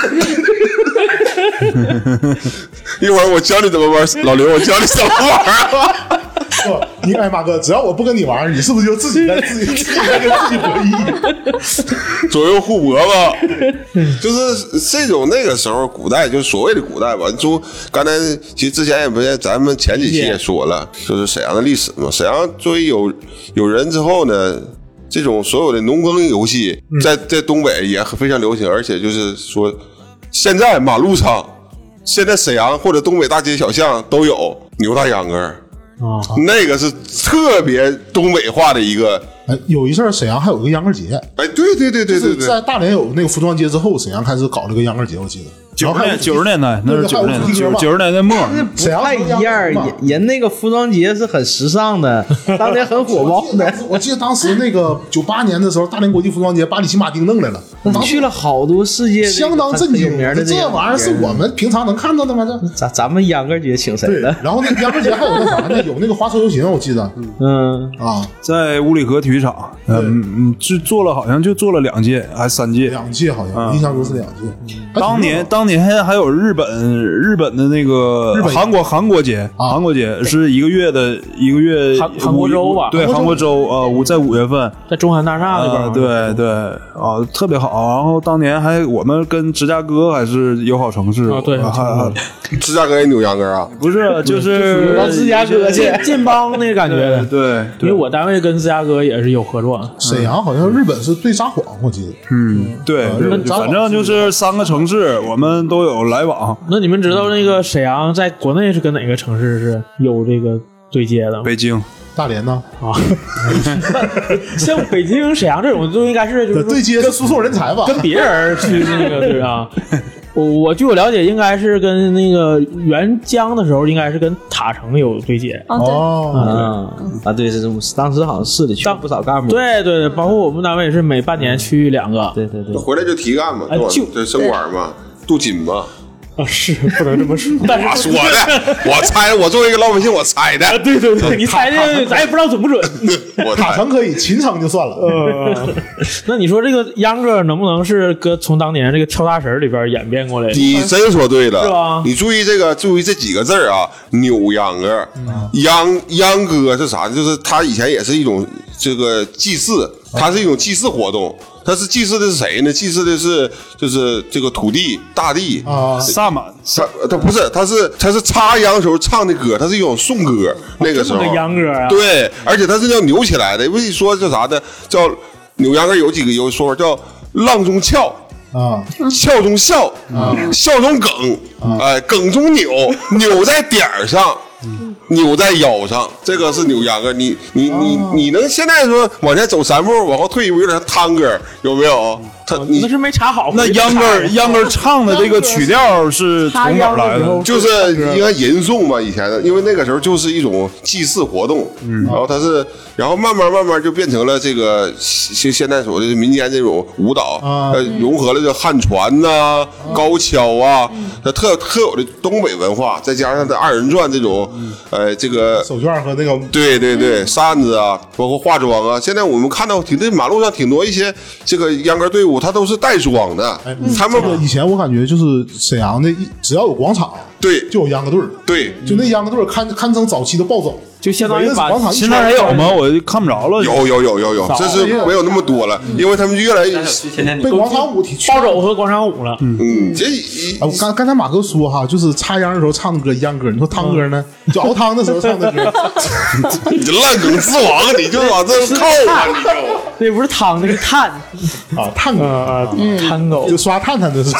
*laughs* 一会儿我教你怎么玩，老刘，我教你怎么玩啊。*laughs* 不，你哎马哥，只要我不跟你玩，你是不是就自己在自己自己在跟自己博弈？*laughs* 左右互搏吧，就是这种那个时候古代，就是所谓的古代吧。就刚才其实之前也不是，咱们前几期也说了，就是沈阳的历史嘛。沈阳作为有有人之后呢，这种所有的农耕游戏在在东北也很非常流行，而且就是说，现在马路上，现在沈阳或者东北大街小巷都有牛大秧歌儿。啊，那个是特别东北话的一个，哎，有一阵儿沈阳还有个秧歌节，哎，对对对对对对，就是在大连有那个服装节之后，沈阳开始搞这个秧歌节，我记得。九十年九十年代，那是对九十年九九十年代末，不太一样，人人那个服装节是很时尚的，*laughs* 当年很火爆的。我记得当时那个九八年的时候，大连国际服装节，巴黎新马丁弄来了，*laughs* 当去了好多世界相当震惊很有名的。这玩意儿是我们平常能看到的吗？这咱咱们秧歌节请谁对了？，然后那个秧歌节还有那啥呢？有那个花车游行，我记得嗯，啊，在五里河体育场，嗯嗯，就做了好像就做了两届还是三届。两届好像，印象中是两届。当年当年热闹当年还有日本日本的那个日本韩国韩国节，啊韩国节是一个月的一个月韩韩国周吧对，韩国周啊，五在五月份。在中韩大厦那边啊，对对啊，特别好。然后当年还我们跟芝加哥还是友好城市啊对还还 *laughs* 芝加哥也扭秧歌啊，不是就是到芝加哥去建建邦那个感觉。对因为我单位跟芝加哥也是有合作，沈阳好像日本是最撒谎，我记得。嗯对，日本反正就是三个城市我们都有来往。那你们知道那个沈阳在国内是跟哪个城市是有这个对接的吗？北京大连呢？啊，*laughs* 像北京、沈阳这种就应该是就是说对接是输送人才吧？跟别人去那个对啊。*laughs* 我我据我了解，应该是跟那个援疆的时候，应该是跟塔城有对接。哦，对，哦，啊啊，对，是当时好像市里，去了不少干部。对对对，包括我们单位也是每半年去两个。对对对，回来就提干嘛，哎就这升官嘛，镀金吗。啊，是不能这么说，*laughs* 但我是说的，我猜，我作为一个老百姓，我猜的啊，，对对对，你猜的咱也不知道准不准。*laughs* 我猜。塔城可以，秦城就算了。呃，那你说这个秧歌能不能是搁从当年这个跳大神里边演变过来的？你真说对了，是吧你注意这个，注意这几个字儿啊，扭秧歌，秧秧歌是啥？就是它以前也是一种这个祭祀，它是一种祭祀活动。它是祭祀的是谁呢？祭祀的是就是这个土地、大地啊萨满它它不是，它是它是插秧时候唱的歌，它是一种颂歌。那个时候个秧歌啊对，而且它是要扭起来的。为一说叫啥呢？叫扭秧歌有几个有说法叫浪中翘。啊，笑中笑，啊笑中梗，哎，梗中扭，扭在点儿上，扭在腰上，这个是扭秧歌。你你你你能现在说往前走三步，往后退一步，有点像探歌，有没有？他你那是没查好。那秧歌秧歌唱的这个曲调是从哪儿来的？就是应该吟诵嘛，以前的，因为那个时候就是一种祭祀活动，嗯然后它是，然后慢慢慢慢就变成了这个现现在所谓的民间这种舞蹈，啊呃，融合了这汉传呐、高跷啊，它特特有的东北文化，再加上它二人转这种，呃，这个手绢和那个对对对，扇子啊，包括化妆啊。现在我们看到挺这马路上挺多一些这个秧歌队伍，它都是带妆的，哎，他们以前我感觉就是沈阳的，只要有广场，对。就有秧歌队儿，对。就那秧歌队儿堪堪称早期的暴走，就相当于广场现在还有吗？我就看不着了。有有有有有，这是没有那么多了，因为他们越来越，被广场舞体暴走和广场舞了。嗯，这一啊，我刚刚才马哥说哈，就是插秧的时候唱的歌秧歌，你说汤歌呢？就熬汤的时候唱的歌，*laughs* 你这烂梗之王，你就往这靠啊，你就。那不是汤，那是碳啊，探歌啊，碳狗。就刷碳碳的是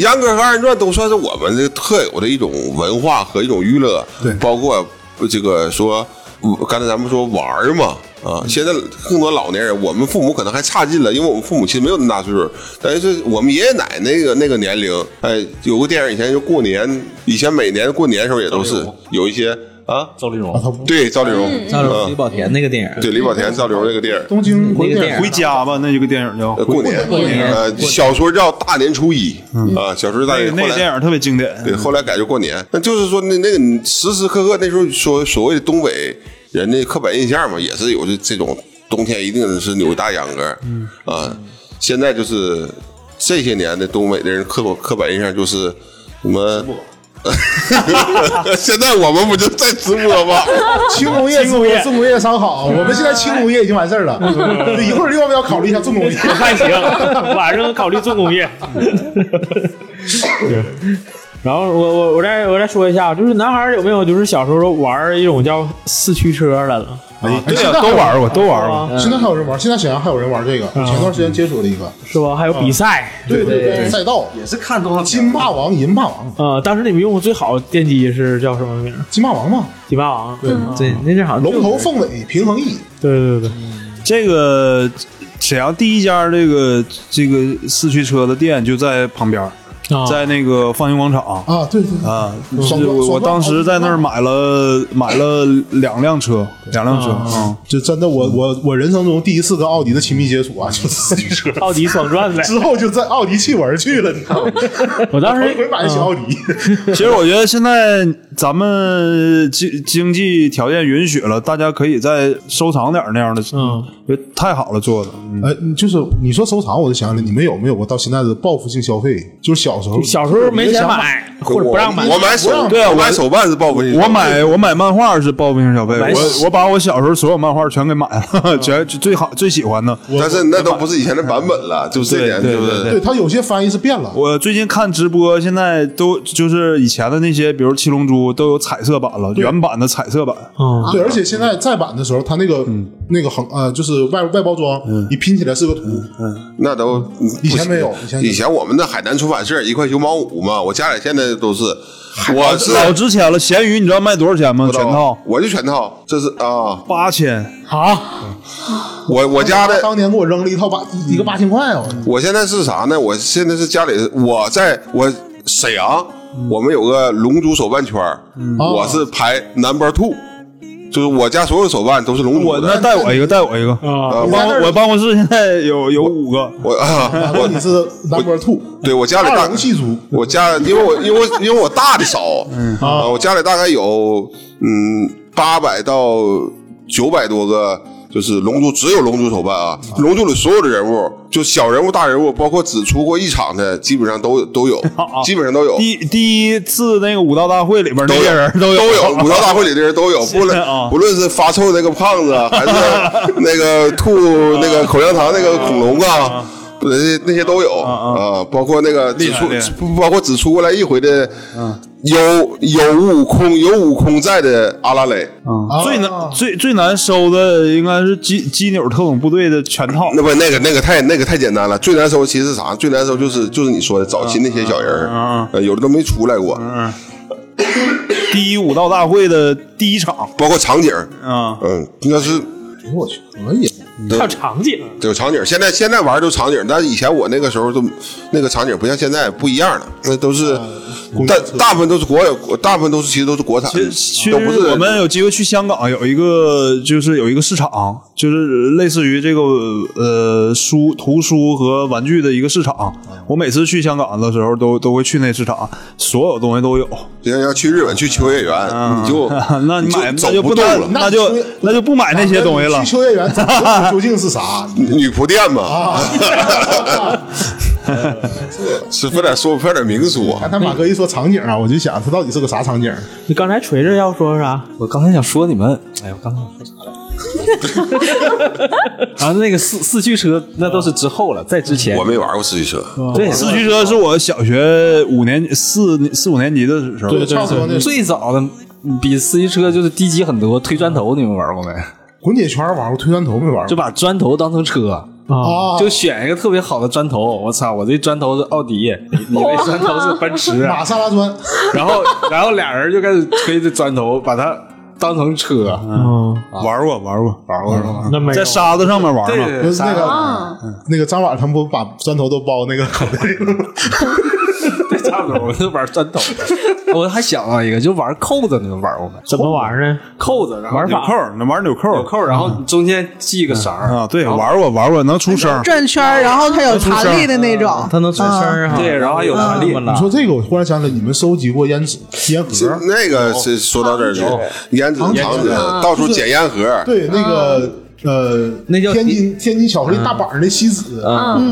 真唱的时候，秧歌和二人转都算是我们这个特有的一种文化和一种娱乐，对。包括这个说，嗯刚才咱们说玩嘛，啊，现在更多老年人，我们父母可能还差劲了，因为我们父母其实没有那么大岁数，但是我们爷爷奶奶那个那个年龄，哎，有个电影以前就过年，以前每年过年的时候也都是有一些啊，赵丽蓉，对赵丽蓉，赵丽蓉、李保，田那个电影，对李保田、赵丽蓉那个电影。东京那个电影。回家吧，那有个电影叫。呃，过年，过年。呃，小说叫大年初一。啊，小说大那年，后来个那个电影特别经典。对，后来改就过年。那就是说，那那个你时时刻刻那时候说所谓的东北人的刻板印象嘛，也是有这这种冬天一定是扭大秧歌，啊，现在就是这些年的东北的人刻板刻板印象就是什么。*laughs* 现在我们不就在直播吗？轻工业重工业，重工业商好。我们现在轻工业已经完事儿了，*laughs* 一会儿要不要考虑一下重工业？*laughs* 还行，晚上考虑重工业。对然后我我我再我再说一下，就是男孩有没有就是小时候玩一种叫四驱车的了？哎对呀，都玩过，都玩过。现在还有人玩，现在沈阳还有人玩这个。前段时间接触了一个，是吧？还有比赛，对对对，赛道。也是看多少金霸王、银霸王、呃，当时你们用的最好的电机是叫什么名儿？金霸王嘛，金霸王。对，对，那阵好像龙头凤尾平衡翼，对对对对，这个沈阳第一家这个这个四驱车的店就在旁边在那个放映广场。啊，对对对啊，我我当时在那儿买了买了两辆车，两辆车啊，就真的我我我人生中第一次跟奥迪的亲密接触啊，*laughs* 就是四驱车。奥迪双钻呗。之后就在奥迪气门去了，你知道吗？我当时一回买的小奥迪，其实我觉得现在咱们经经济条件允许了，大家可以再收藏点那样的，嗯，太好了做的。嗯呃，就是你说收藏，我就想起来，你们有没有过到现在的报复性消费？就是小时候，小时候没钱买或者不让买，我买手对啊我我买手办是报复性消费，我买我买漫画是报复性消费，我我把我小时候所有漫画全给买了，*laughs* 全就最好最喜欢的。但是那都不是以前的版本了，就这点，对是不？对对它有些翻译是变了。我最近看直播，现在都就是以前的那些，比如七龙珠都有彩色版了，原版的彩色版。嗯，对，而且现在再版的时候，它那个那个横呃，就是外外包装，你拼起来是个图，那都以前没有以前以前我们的海南出版社一块九毛五嘛，我家里现在都是，我是老值钱了，咸鱼你知道卖多少钱吗？全套。我就全套，这是啊，八千。啊，我我家的当年给我扔了一套八一个八千块啊！我现在是啥呢？我现在是家里，我在我沈阳，我们有个龙珠手办圈儿我是排 number two，就是我家所有手办都是龙我那。带我一个，带我一个。啊我办我办公室现在有有五个。我啊，*laughs* 我你是 number two，对我家里大龙戏珠，我家因为我因为我因为我大的少，啊，我家里大概有嗯八百到九百多个，就是龙珠只有龙珠手办啊，龙珠里所有的人物，就小人物、大人物，包括只出过一场的，基本上都都有，*laughs* 基本上都有。第第一次那个武道大会里边那都些人都有都有，*laughs* 武道大会里的人都有，不论啊不论是发臭那个胖子，还是 *laughs* 那个吐那个口香糖那个恐龙啊，那些那些都有啊，包括那个只出包括只出过来一回的，有有悟空有悟空在的阿拉蕾，啊。最难最最难收的应该是基基纽特种部队的全套。那不那个那个太那个太简单了，最难收其实是啥？最难收就是就是你说的早期那些小人儿，呃有的都没出来过，第一武道大会的第一场。包括场景，啊，嗯，应该是哎我去，可以，还有场景，有场景，现在现在玩都场景，但是以前我那个时候都那个场景不像现在不一样了，那都是大大部分都是国有，大部分都是其实都是国产的，其都不是实我们有机会去香港，有一个就是有一个市场，就是类似于这个呃书、图书和玩具的一个市场。我每次去香港的时候都都会去那市场，所有东西都有。就像要去日本去秋叶原，你就 *laughs* 那你买那就不走不动了，那就那就不买那些东西了去。秋叶原究竟是啥？*laughs* 女仆店嘛，*laughs* 是快点说快点明说，看他马哥一说场景啊，我就想他到底是个啥场景？你刚才锤子要说啥？我刚才想说你们，哎呀，我刚才想说啥来着？*laughs* 啊，那个四四驱车那都是之后了，在之前我没玩过四驱车，对四驱车是我小学五年四四五年级的时候，对，差不多那最早的比四驱车就是低级很多，推砖头你们玩过没？滚铁圈玩过，推砖头没玩过就把砖头当成车，啊，就选一个特别好的砖头。我操，我这砖头是奥迪，你你那砖头是奔驰，*laughs* 玛莎拉砖，然后然后俩人就开始推这砖头，把它当成车。嗯，玩过玩过玩过是吧？那没在沙子上面玩嘛。就是那个那个张婉他们不把砖头都包那个口袋里了吗？*laughs* 我就玩砖头。*laughs* 我还想到一个，就玩扣子，你们玩过没？怎么玩呢？扣子，然后纽扣，那玩纽扣纽扣，然后中间系个绳儿啊，对，玩过玩过，能出声。转圈，然后它有弹力的那种，它能出声啊。对，然后还有弹力。你说这个，我忽然想起来，你们收集过烟纸、烟盒？那个是说到这儿去，烟纸、糖纸，到处捡烟盒，对，那个呃，那叫天津天津巧克力大板儿那锡纸，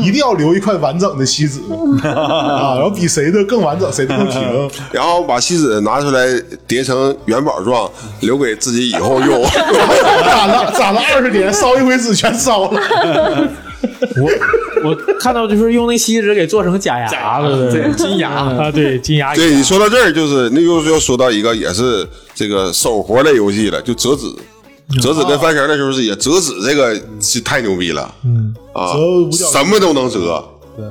一定要留一块完整的锡纸 *laughs* 啊，然后比谁的更完整，谁的更平。*laughs* 然后把锡纸拿出来叠成元宝状，留给自己以后用。*laughs* 攒了攒了二十年，烧一回纸全烧了。我我看到就是用那锡纸给做成假牙了，对，金牙啊，对，金牙。对你说到这儿，就是那又又说到一个也是这个手活类游戏了，就折纸。折纸跟翻绳的时候是也折纸，这个是太牛逼了，嗯啊折，什么都能折，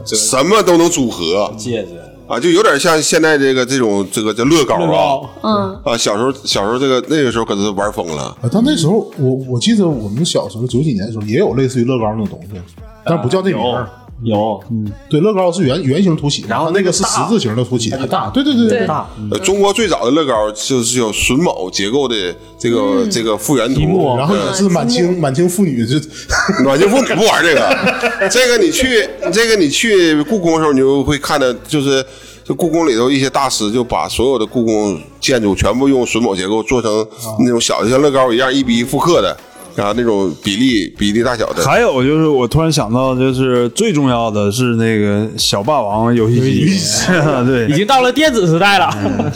什么都能组合，戒指，啊，就有点像现在这个这种这个叫乐高啊，嗯，啊，小时候小时候这个那个时候可是玩疯了。啊但那时候我我记得我们小时候九几年的时候也有类似于乐高那种东西，但不叫这名儿。有嗯。对，乐高是圆圆形凸起，然后那个是十字形的凸起，很大。对对对对大，呃，中国最早的乐高就是有榫卯结构的这个这个复原图，然后也是满清满清妇女就 *laughs* 满清妇女不玩这个，*laughs* 这个你去这个你去故宫的时候，你就会看到，就是这故宫里头一些大师就把所有的故宫建筑全部用榫卯结构做成那种小的像乐高一样一比一复刻的，然后那种比例比例大小的。还有就是，我突然想到，就是最重要的是那个小霸王游戏机，*laughs* 对已对，经到了电子时代了。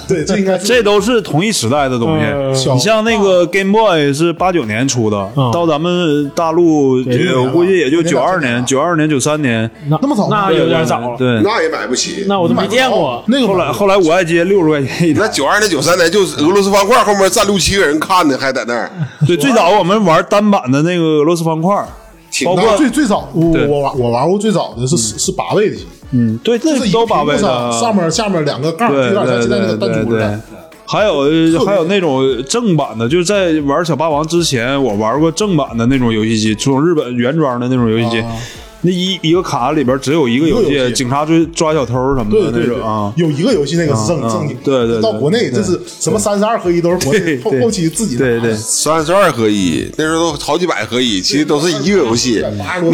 对，这应该 *laughs* 这都是同一时代的东嗯西。你像那个 Game Boy 是八九年出的，嗯到咱们大陆，我估计也就九二年、对九二年、九三年。那那么早那有点早了。对，那也买不起。那我都没见过。那个后来后来五爱街六十块钱一台。那九二年、九三年就是俄罗斯方块后面站六七个人看的，还在那儿。对，最早我们玩单版的那个俄罗斯方块，挺包括最最早我我玩我玩过最早的是是八位的机，嗯，对，那是一八位的，上上面下面两个杠，有点像现在那个对对对弹珠的。。还有还有那种正版的，就是在玩小霸王之前，我玩过正版的那种游戏机，从日本原装的那种游戏机。那一一个卡里边只有一个游戏，游戏。警察追抓小偷什么的那对对啊。有一个游戏那个是正啊正经，对对对。到国内这是什么三十二合一都是国后后期自己对对。三十二合一，那时候都好几百合一，其实都是一个游戏。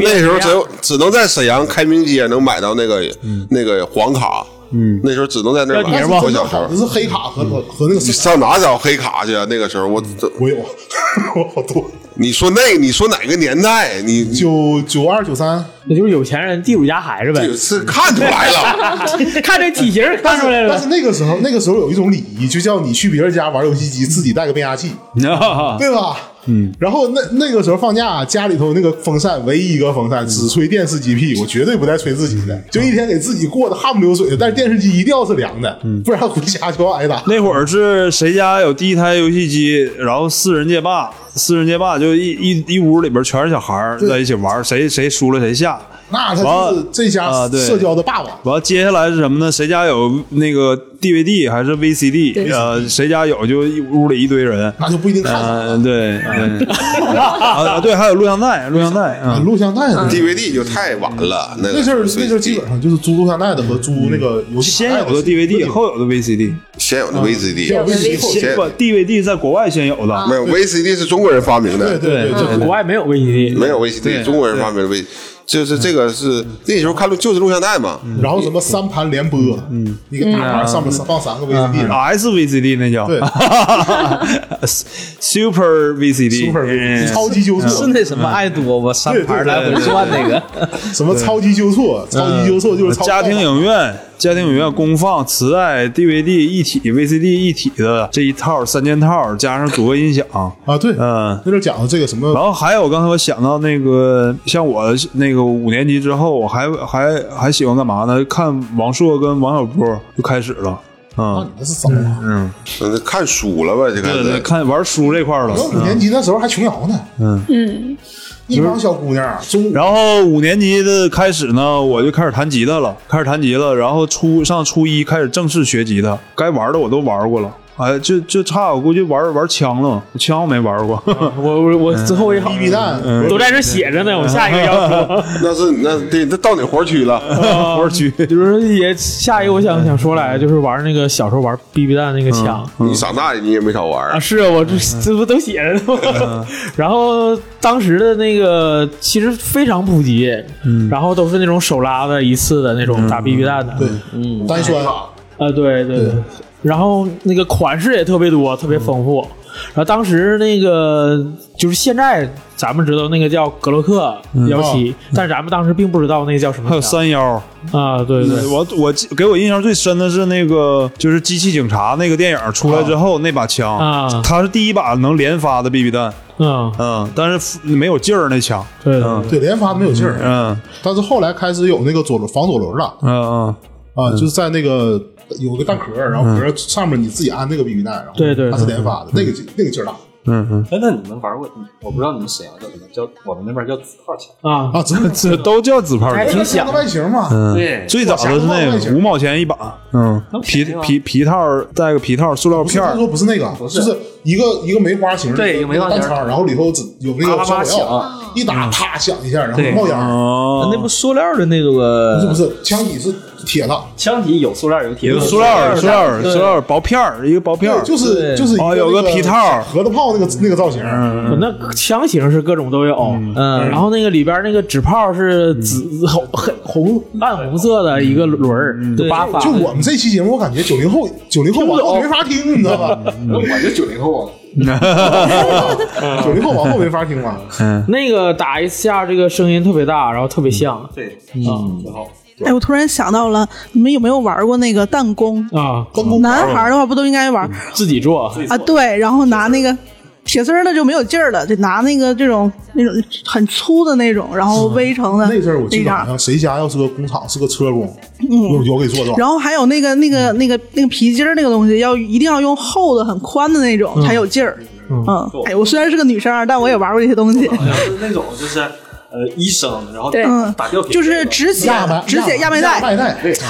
那时候只有只能在沈阳开明街能买到那个那个黄卡，嗯，那时候只能在那儿买。要碟吗我小时候好的，是黑卡和和和那个你上哪找黑卡去啊？那个时候我我有，我好多，你说那个，你说哪个年代？你九九二九三，那就是有钱人地主家孩子呗。是看出来了，看这体型看出来了但是。那个时候那个时候有一种礼仪，就叫你去别人家玩游戏机，自己带个变压器，对吧？嗯，然后那那个时候放假，家里头那个风扇唯一一个风扇只吹电视机屁，股绝对不带吹自己的，就一天给自己过得汗不流水的。但是电视机一定要是凉的，不然回家就要挨打。那会儿是谁家有第一台游戏机，然后四人界霸，四人街霸就一一一屋里边全是小孩儿在一起玩，谁谁输了谁下。那他完了就是这家啊对社交的霸王。完了，接下来是什么呢？谁家有那个 DVD 还是 VCD？呃，谁家有就一屋里一堆人。那就不一定看啥呃，对对 *laughs* 啊，对，还有录像带，录像带啊。录像带呢 DVD 就太晚了。那个那阵儿那阵儿基本上就是租录像带的和租那个游戏先有的 DVD，后有的 VCD，先有的 VCD，先有 VCD，先不 DVD 在国外先有的。没有 VCD 是中国人发明的，对对对，国外没有 VCD，没有中国人发明的就是这个是那时候看录就是录像带嘛。然后什么三盘联播，嗯，一个大盘上面放三个 VCD，S VCD 那叫。对，*laughs* Super VCD，Super 嗯。VCD 超级纠错。是错，那什么爱多吧，三盘来回转那个，什么超级纠错，超级纠错就是超家庭影院，家庭影院公放磁带、DVD 一体、VCD 一体的这一套三件套，加上组合音响。啊，对，嗯。那就讲的这个什么然后还有，刚才我想到那个，像我那个五年级之后，我还还还喜欢干嘛呢？看王朔跟王小波就开始了。啊，嗯，你那是早啊！嗯，嗯，看书了吧？这对对，个看玩书这块了。我五年级那时候还琼瑶呢，嗯嗯，一帮小姑娘，中然后五年级的开始呢，我就开始弹吉他了，开始弹吉他，然后初上初一开始正式学吉他，该玩的我都玩过了。哎，就就差我估计玩玩枪了，枪我没玩过。我我我最后一好 BB 弹，都在这写着呢。我下一个要说，*laughs* 那是那对，那到你活区了。*laughs* 活区，就是也下一个我想想说来，就是玩那个小时候玩 BB 弹那个枪。你长大你也没少玩啊，是啊，我这这不都写着呢吗？*laughs* 然后当时的那个其实非常普及，然后都是那种手拉的一次的那种打 BB 弹的，对，嗯单栓，啊，对对对，然后那个款式也特别多，特别丰富。然后当时那个就是现在咱们知道那个叫格洛克幺七，但是咱们当时并不知道那个叫什么还有枪三幺。啊，对对，我我记给我印象最深的是那个就是机器警察那个电影出来之后那把枪啊。它是第一把能连发的 BB 弹，嗯，嗯，但是没有劲儿那枪，对。嗯。对，连发没有劲儿，嗯。但是后来开始有那个左轮防左轮了。嗯嗯，啊，就是在那个有个弹壳，然后壳上面你自己按那个 BB 弹，然后对对对它是连发的，那个劲那个劲儿大。哎，那你们玩过？我不知道你们沈阳叫什么，叫我们那边叫紫炮枪。啊，啊，真的 *laughs* 这都叫纸炮枪。还挺响的。外形嘛，对，最早的是那个五毛钱一把，嗯，皮皮皮套带个皮套，塑料不是他片儿，说不是那个，就是一个一个梅花形，对一个梅花形弹仓，然后里头只有那个啪啪啪烧药响，一打啪响一下，然后冒烟那不塑料的那个不是不是，枪底是铁的，枪体有塑料有铁的，有塑料儿塑料儿塑料薄片儿，一个薄片儿，就是就是一哦有个皮套核桃炮那个那个造型，那枪型是各种都有，嗯。然后那个里边那个纸炮是紫红很红暗红色的一个轮儿，对。八发。就我们这期节目，我感觉九零后九零后往后没法听，你知道吧？我就九零后啊。*laughs* 九零后往后没法听了。那个打一下，这个声音特别大，然后特别像。对，嗯，挺好。哎，我突然想到了，你们有没有玩过那个弹弓？啊，男孩的话不都应该玩自己做，啊？对，然后拿那个铁丝儿的就没有劲儿了，得拿那个这种那种很粗的那种，然后围成的那阵儿我记得好。像谁家要是个工厂是个车工，有有给做到。然后还有那个那个那个那个皮筋儿那个东西，要一定要用厚的、很宽的那种才有劲儿。嗯，哎，我虽然是个女生啊，但我也玩过这些东西。好像是那种就是呃医生，然后打吊瓶，就是止血、止血压脉带。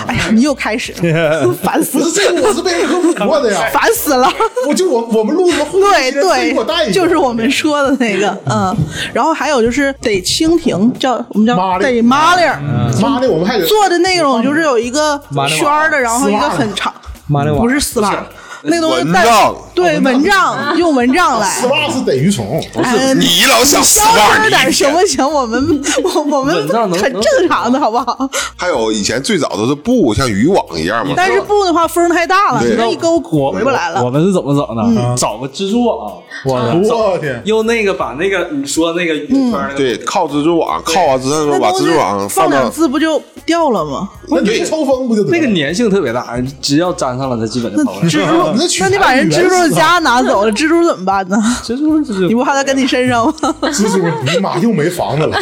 哎呀，你又开始了，*laughs* 烦死了，不是这个，我是被人科普过的呀。*laughs* 烦死了。我就我我们录的就是我们说的那个，嗯，然后还有就是得蜻蜓，叫我们叫得麻利儿，妈的，我们还得做的那种就是有一个圈儿的，然后一个很长，马里瓦不是丝袜，那个东西带蚊帐对蚊帐，用蚊帐来丝。袜是逮鱼虫，哎，你老想丝消袜，点行不行？我们 *laughs* 我我们蚊帐能很正常的好不好？还有以前最早都是布，像渔网一样嘛。但是布的话风太大了，对你这一勾裹回不来了。我们是怎么整的？找个蜘蛛网，我天，用那个把那个你说那个圆圈那个对，靠蜘蛛网，靠完之后那把蜘蛛网放两到次不就掉了吗？那你抽风不就得了那个粘性特别大，只要粘上了，它基本就跑不了。蜘我那你把人蜘蛛的家拿走了，蜘蛛怎么办呢？*laughs* 蜘蛛蜘蛛你不怕它跟你身上吗？*laughs* 蜘蛛，你妈又没房子了。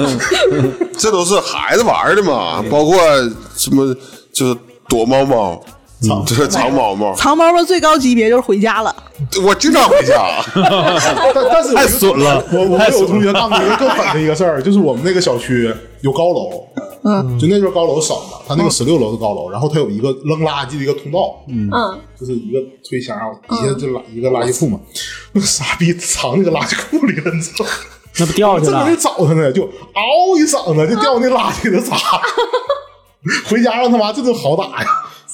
*laughs* 这都是孩子玩的嘛，包括什么就是躲猫猫，就是藏猫猫。藏猫猫最高级别就是回家了，我经常回家，但但是太损了我我有同学干过一个更狠的一个事儿，就是我们那个小区有高楼，嗯，就那座高楼少嘛，他那个十六楼是高楼，然后他有一个扔垃圾的一个通道，嗯，就是一个推箱，底下就垃一个垃圾库嘛，那个傻逼藏那个垃圾库里了，你知道吗？那不掉下去了？正在？找他呢，就嗷一嗓子就掉那垃圾里头砸，回家让他妈这都好打呀。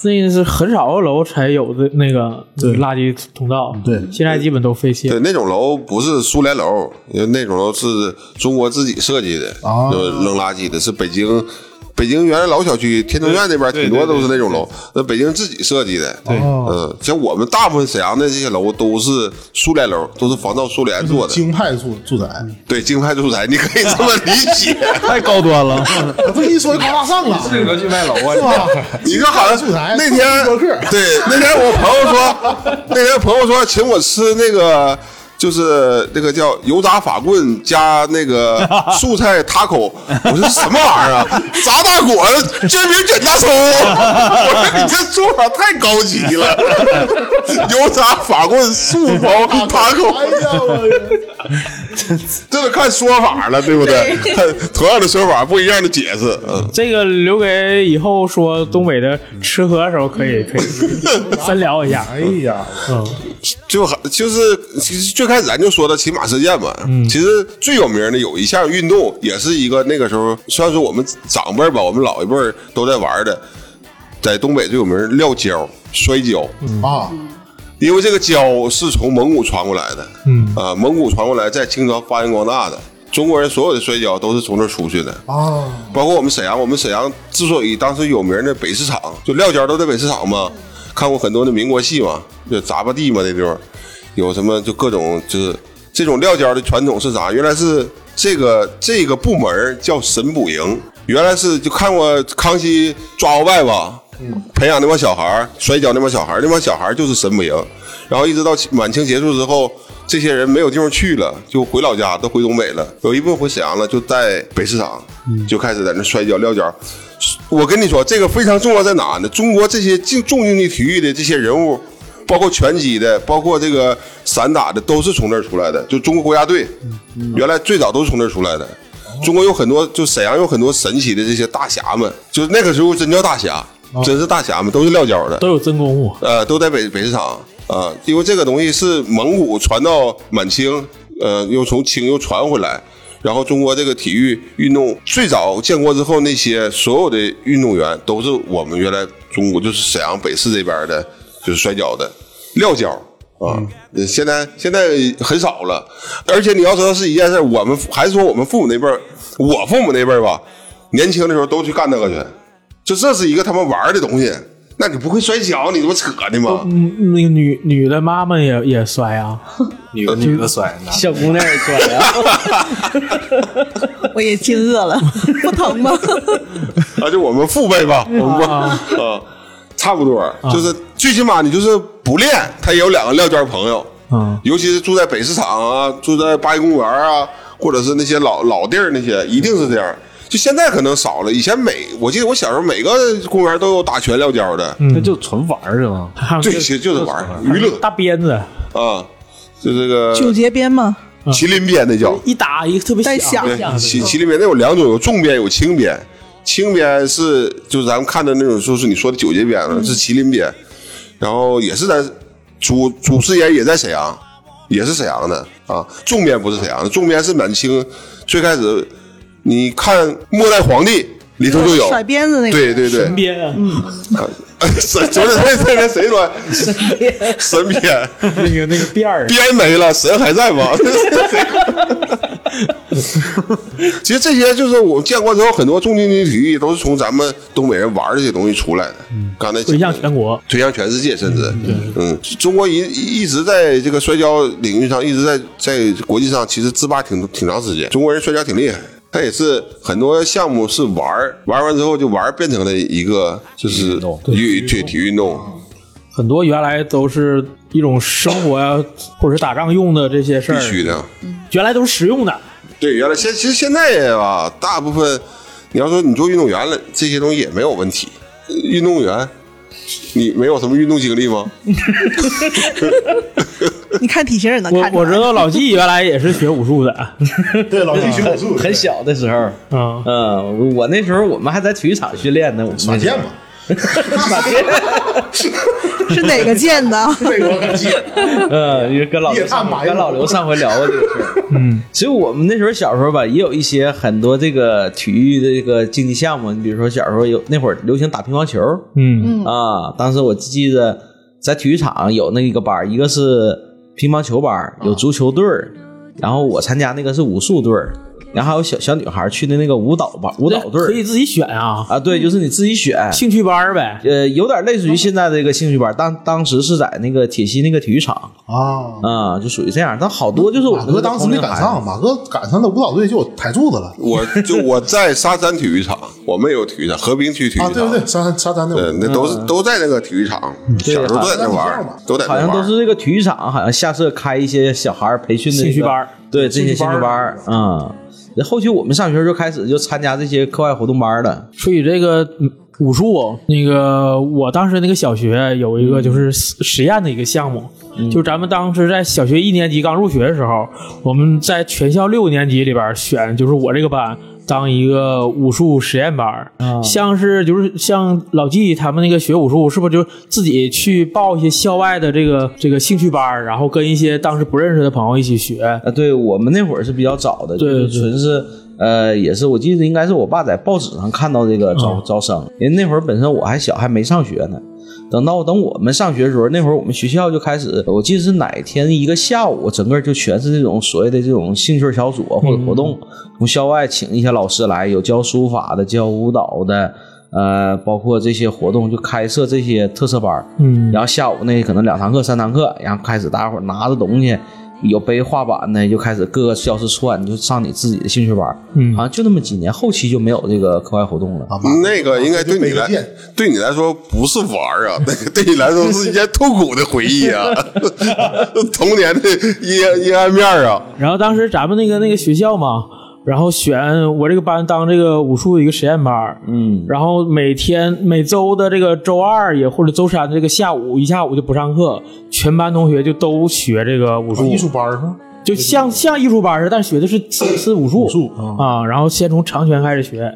那是很少的楼才有的那个垃圾通道，对现在基本都废弃对，那种楼不是苏联楼，因为那种楼是中国自己设计的，啊就扔垃圾的，是北京。北京原来老小区天通苑那边挺多都是那种楼，那北京自己设计的。对，嗯，像我们大部分沈阳的这些楼都是苏联楼，都是仿照苏联做的。京派住住宅，对，京派住宅，你可以这么理解。*laughs* 太高端了。我 *laughs* 这一说就高大上了，适合去卖楼是啊！吧？你 *laughs* 这好像住宅那天对那天我朋友说，那天朋友说请我吃那个。就是那个叫油炸法棍加那个 *laughs* 素菜塔口，我说什么玩意儿啊？炸大果子煎饼卷大葱，*laughs* 我说你这做法太高级了。*laughs* 油炸法棍素包塔口，哎呀，我这得看说法了，对不对？看同样的说法，不一样的解释。嗯，这个留给以后说东北的吃喝的时候可以可以深聊一下。哎呀，就还就是其实最开始咱就说的骑马事件嘛，其实最有名的有一项运动，也是一个那个时候算是我们长辈儿吧，我们老一辈儿都在玩的，在东北最有名儿撂跤、摔跤，啊，因为这个跤是从蒙古传过来的，嗯。啊，蒙古传过来，在清朝发扬光大的。中国人所有的摔跤都是从这儿出去的。啊，包括我们沈阳，我们沈阳之所以当时有名的北市场，就撂跤都在北市场嘛，看过很多的民国戏嘛，就杂巴地嘛那地方，有什么就各种就是这种撂跤的传统是啥？原来是这个这个部门叫神捕营，原来是就看过康熙抓鳌拜吧，培养那帮小孩摔跤那帮小孩，那帮小孩就是神捕营，然后一直到满清结束之后。这些人没有地方去了，就回老家，都回东北了。有一部分回沈阳了，就在北市场，就开始在那摔跤撂跤。我跟你说，这个非常重要在哪呢？中国这些竞重竞技体育的这些人物，包括拳击的，包括这个散打的，都是从这儿出来的。就中国国家队，原来最早都是从这儿出来的。中国有很多，就沈阳有很多神奇的这些大侠们，就是那个时候真叫大侠，真是大侠们，都是撂跤的。都有真功夫。呃，都在北北市场啊、因为这个东西是蒙古传到满清，呃，又从清又传回来，然后中国这个体育运动最早建国之后，那些所有的运动员都是我们原来中国就是沈阳北市这边的，就是摔跤的撂跤。啊，呃现在现在很少了，而且你要知道是一件事，我们还是说我们父母那辈儿，我父母那辈儿吧，年轻的时候都去干那个去，就这是一个他们玩儿的东西。那你不会摔跤，你这不扯呢吗？嗯，那个女女的妈妈也也摔啊，*laughs* 女的女的摔，小姑娘也摔啊，*laughs* 我也惊愕了，*laughs* 不疼吗？啊，就我们父辈吧，我们啊，差不多，就是最起码你就是不练，他也有两个撂跤朋友，嗯，尤其是住在北市场啊，住在八一公园啊，或者是那些老老地儿那些，一定是这样。就现在可能少了，以前每我记得我小时候每个公园都有打拳撂跤的，那就纯玩儿是吗？*laughs* 对，其实就是玩儿娱乐大鞭子，啊，就这个九节鞭吗？麒麟鞭那叫。一打一个特别响麒麒麟鞭那有两种，有重鞭，有轻鞭。轻鞭是就是咱们看的那种，就是你说的九节鞭了，是麒麟鞭，然后也是咱主主师爷也在沈阳，也是沈阳的啊。重鞭不是沈阳的，重鞭是满清最开始，你看《末代皇帝》里头就有，甩鞭子那个，对对对，神鞭啊，嗯神就是那那个谁说？神鞭。神鞭。那个那个辫儿，鞭没了，神还在吗？*laughs* 其实这些就是我建国之后，很多重竞技体育都是从咱们东北人玩这些东西出来的。嗯。刚才推向全国。推向全世界，甚至。嗯，中国一一直在这个摔跤领域上，一直在在国际上其实自霸挺挺长时间。中国人摔跤挺厉害，他也是很多项目是玩儿玩完之后就玩儿变成了一个就是体对体育运动。很多原来都是一种生活呀，或者是打仗用的这些事儿，必须的，原来都是实用的。对，原来现其实现在吧，大部分你要说你做运动员了，这些东西也没有问题。运动员，你没有什么运动经历吗？*laughs* 你看体型也能看出来。我知道老纪原来也是学武术的，*laughs* 对，老纪学武术，很小的时候，嗯，嗯，我那时候我们还在体育场训练呢，我们马健嘛，*laughs* 是哪个剑的？*laughs* 这个我可记得。嗯，因为跟老刘上跟老刘上回聊过这个事儿。嗯，其实我们那时候小时候吧，也有一些很多这个体育的这个竞技项目。你比如说小时候有那会儿流行打乒乓球，嗯啊，当时我记得在体育场有那一个班，一个是乒乓球班儿，有足球队儿，然后我参加那个是武术队儿，然后还有小小女孩去的那个舞蹈班舞蹈队可以自己选啊，啊，对，就是你自己选。兴趣班儿呗。呃，有点类似于现在这个兴趣班，当当时是在那个铁西那个体育场啊，啊、就属于这样。但好多就是我哥当时没赶上，马哥赶上了舞蹈队就有台柱子了我就我在沙山体育场，我们有体育场，和平区体育啊！场。对对对，沙山沙山那对，那都是都在那个体育场，小时候都在那玩儿，都在那好像。都是这个体育场，好像下设开一些小孩儿培训的、兴趣班儿对这些兴兴趣班儿趣班儿，嗯。那后期我们上学就开始就参加这些课外活动班了，所以这个嗯武术，那个我当时那个小学有一个就是实实验的一个项目，就是咱们当时在小学一年级刚入学的时候，我们在全校六年级里边选，就是我这个班当一个武术实验班儿，像是就是像老纪他们那个学武术，是不是就自己去报一些校外的这个这个兴趣班儿，然后跟一些当时不认识的朋友一起学？啊，对我们那会儿是比较早的，对就是纯是呃，也是我记得应该是我爸在报纸上看到这个招、招生，因为那会儿本身我还小，还没上学呢。等到等我们上学的时候，那会儿我们学校就开始，我记得是哪天一个下午，整个就全是这种所谓的这种兴趣小组啊或者活动，从校外请一些老师来，有教书法的，教舞蹈的。呃，包括这些活动就开设这些特色班嗯然后下午那可能两堂课、三堂课，然后开始大家伙拿着东西，有背画板的，就开始各个教室串，你就上你自己的兴趣班。嗯好像就那么几年，后期就没有这个课外活动了。啊，那个应该对你来对你来说不是玩儿啊，那个对你来说是一件痛苦的回忆啊，*laughs* 童年的阴阴暗面啊。然后当时咱们那个那个学校嘛，然后选我这个班当这个武术的一个实验班儿，嗯，然后每天每周的这个周二也或者周三的这个下午一下午就不上课，全班同学就都学这个武术，艺术班儿是吗？就像像艺术班似的，但学的是是是武术，武术啊，然后先从长拳开始学，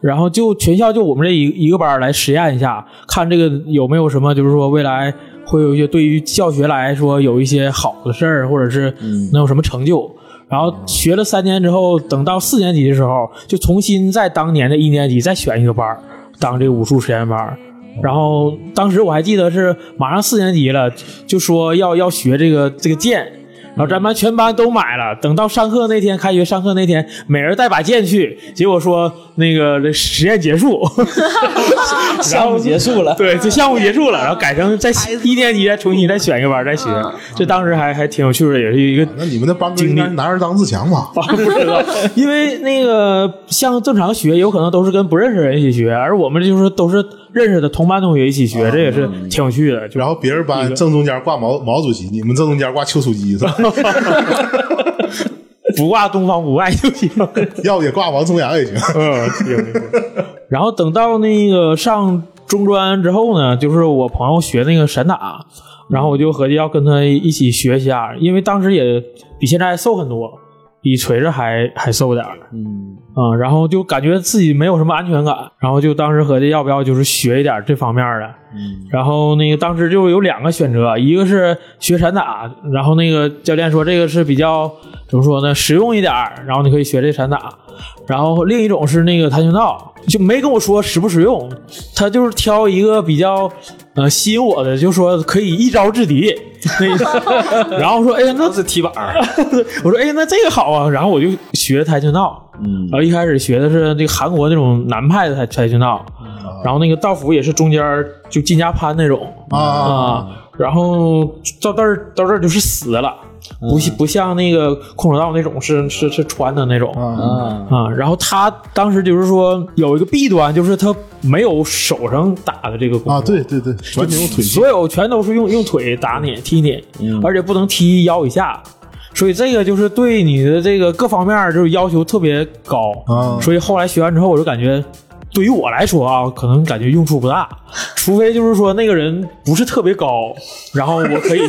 然后就全校就我们这一一个班来实验一下，看这个有没有什么，就是说未来会有一些对于教学来说有一些好的事儿，或者是能有什么成就。然后学了三年之后，等到四年级的时候，就重新在当年的一年级再选一个班当这个武术实验班。然后当时我还记得是马上四年级了，就说要要学这个这个剑，然后咱班全班都买了。等到上课那天，开学上课那天，每人带把剑去。结果说那个这实验结束，*laughs* 项目结束了。对，这项目结束了，然后改成在一年级再重新再选一个班再学。这当时还还挺有趣的，也是一个那你们那班哥应该男儿当自强吧？*laughs* 不知道，因为那个像正常学，有可能都是跟不认识人一起学，而我们就是都是认识的同班同学一起学，这也是挺有趣的。然后别人班正中间挂毛毛主席，你们正中间挂丘处机是吧？*laughs* 不挂东方不败就行。要不也挂王重阳也行。嗯，行。然后等到那个上中专之后呢，就是我朋友学那个散打，然后我就合计要跟他一起学一下，因为当时也比现在瘦很多，比锤子还还瘦点儿。嗯嗯，然后就感觉自己没有什么安全感，然后就当时合计要不要就是学一点这方面的。嗯然后那个当时就有两个选择，一个是学散打，然后那个教练说这个是比较怎么说呢，实用一点，然后你可以学这散打。然后另一种是那个跆拳道，就没跟我说实不实用，他就是挑一个比较呃吸引我的，就说可以一招制敌。那 *laughs* 然后说哎呀那是踢板儿，*laughs* 我说哎那这个好啊，然后我就学跆拳道。嗯。然后一开始学的是那个韩国那种南派的跆跆拳道，然后那个道服也是中间就金家攀那种。啊。然后到这儿到这儿就是死了，不像不像那个空手道那种是是是穿的那种啊，啊啊。然后他当时就是说有一个弊端，就是他没有手上打的这个功夫啊，对对对，完全用腿所有全都是用用腿打你踢你，而且不能踢腰以下，所以这个就是对你的这个各方面就是要求特别高。啊所以后来学完之后，我就感觉。对于我来说啊，可能感觉用处不大，除非就是说那个人不是特别高，然后我可以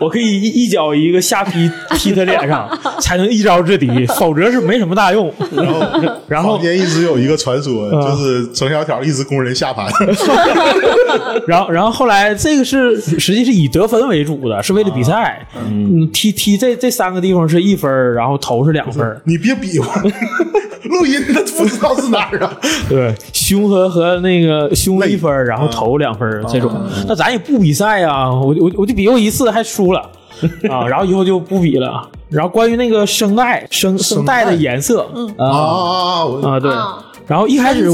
我可以一一脚一个下劈 *laughs* 踢他脸上，才能一招制敌，否则是没什么大用。然后然后坊间一直有一个传说，啊就是程小条一直攻人下盘。*laughs* 然后，然后后来这个是实际是以得分为主的，是为了比赛。嗯，踢踢这这三个地方是一分，然后头是两分。你别比划，*laughs* *laughs* 录音的不知道是哪儿啊？*laughs* 对，胸和和那个胸一分，然后头两分儿这种。那咱也不比赛啊，我我我就比过一次还输了 *laughs* 啊，然后以后就不比了。然后关于那个声带声声带的颜色，啊啊啊！啊，对啊。然后一开始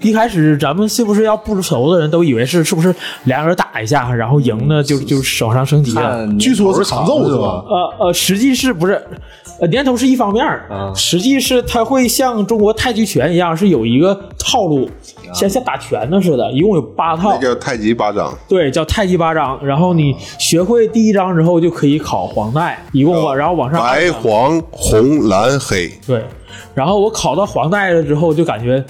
一开始咱们是不是要不熟的人都以为是是不是两个人打一下，然后赢的就就手上升级了。据说是长奏是吧？呃呃，实际是不是？呃，年头是一方面儿啊实际是它会像中国太极拳一样，是有一个套路，像像打拳的似的，一共有八套那，叫太极八掌，对，叫太极八掌。然后你学会第一章之后，就可以考黄带，一共吧然后往上白黄红蓝黑，对，然后我考到黄带了之后，就感觉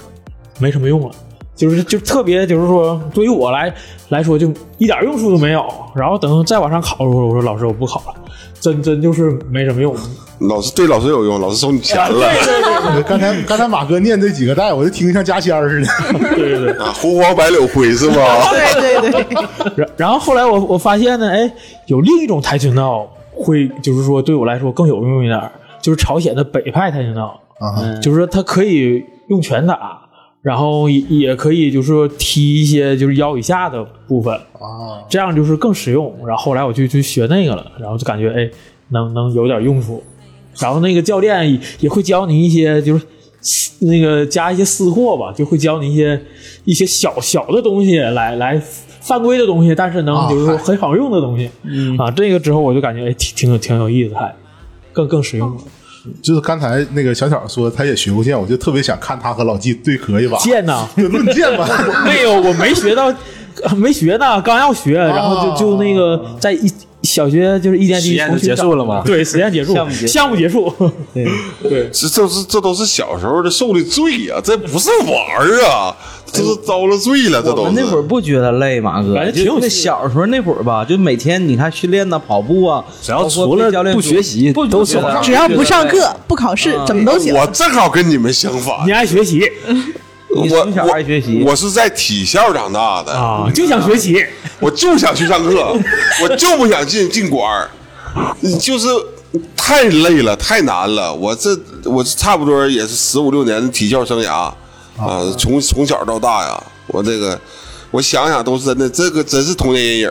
没什么用了，就是就特别就是说，对于我来来说就一点用处都没有。然后等再往上考的时候，我说老师我不考了，真真就是没什么用。老师对老师有用，老师收你钱了对对对刚才刚才马哥念这几个带，我就听着像加仙儿似的。对对对。啊，红黄白柳灰是吗？对对对，然然后后来我我发现呢，哎，有另一种跆拳道会，就是说对我来说更有用一点，就是朝鲜的北派跆拳道，啊，就是说它可以用拳打，然后也也可以就是说踢一些就是腰以下的部分啊，这样就是更实用。然后后来我就去学那个了，然后就感觉哎，能能有点用处。然后那个教练也也会教你一些就是。那个加一些私货吧，就会教你一些一些小小的东西来来犯规的东西，但是能啊比如说很好用的东西、啊。这个之后我就感觉哎挺挺有挺有意思，还更更实用了。就是刚才那个小小说他也学过剑，我就特别想看他和老纪对磕一把，*laughs* 剑呐，就论剑吧。*laughs* 没有，我没学到，*laughs* 没学呢，刚要学，然后就就那个在一小学就是一年级实验就结束了吗？对，实验结束，项目结束项目结束。这这是这都是小时候的受的罪呀、这不是玩儿啊，这是遭了罪了，这都。我们那会儿不觉得累，马哥，感觉挺有就那小时候那会儿吧，就每天你看训练呐、跑步啊，只要除了教练不学习不都是觉得只要不上课、不考试，怎么都行。我正好跟你们相反你，爱学习我你从小爱学习我我是在体校长大的，啊，就想学习。我就想去上课，我就不想进进馆儿，就是太累了，太难了。我这我这差不多也是十五六年的体校生涯啊，从从小到大呀，我这个我想想都是真的，这个真是童年阴影。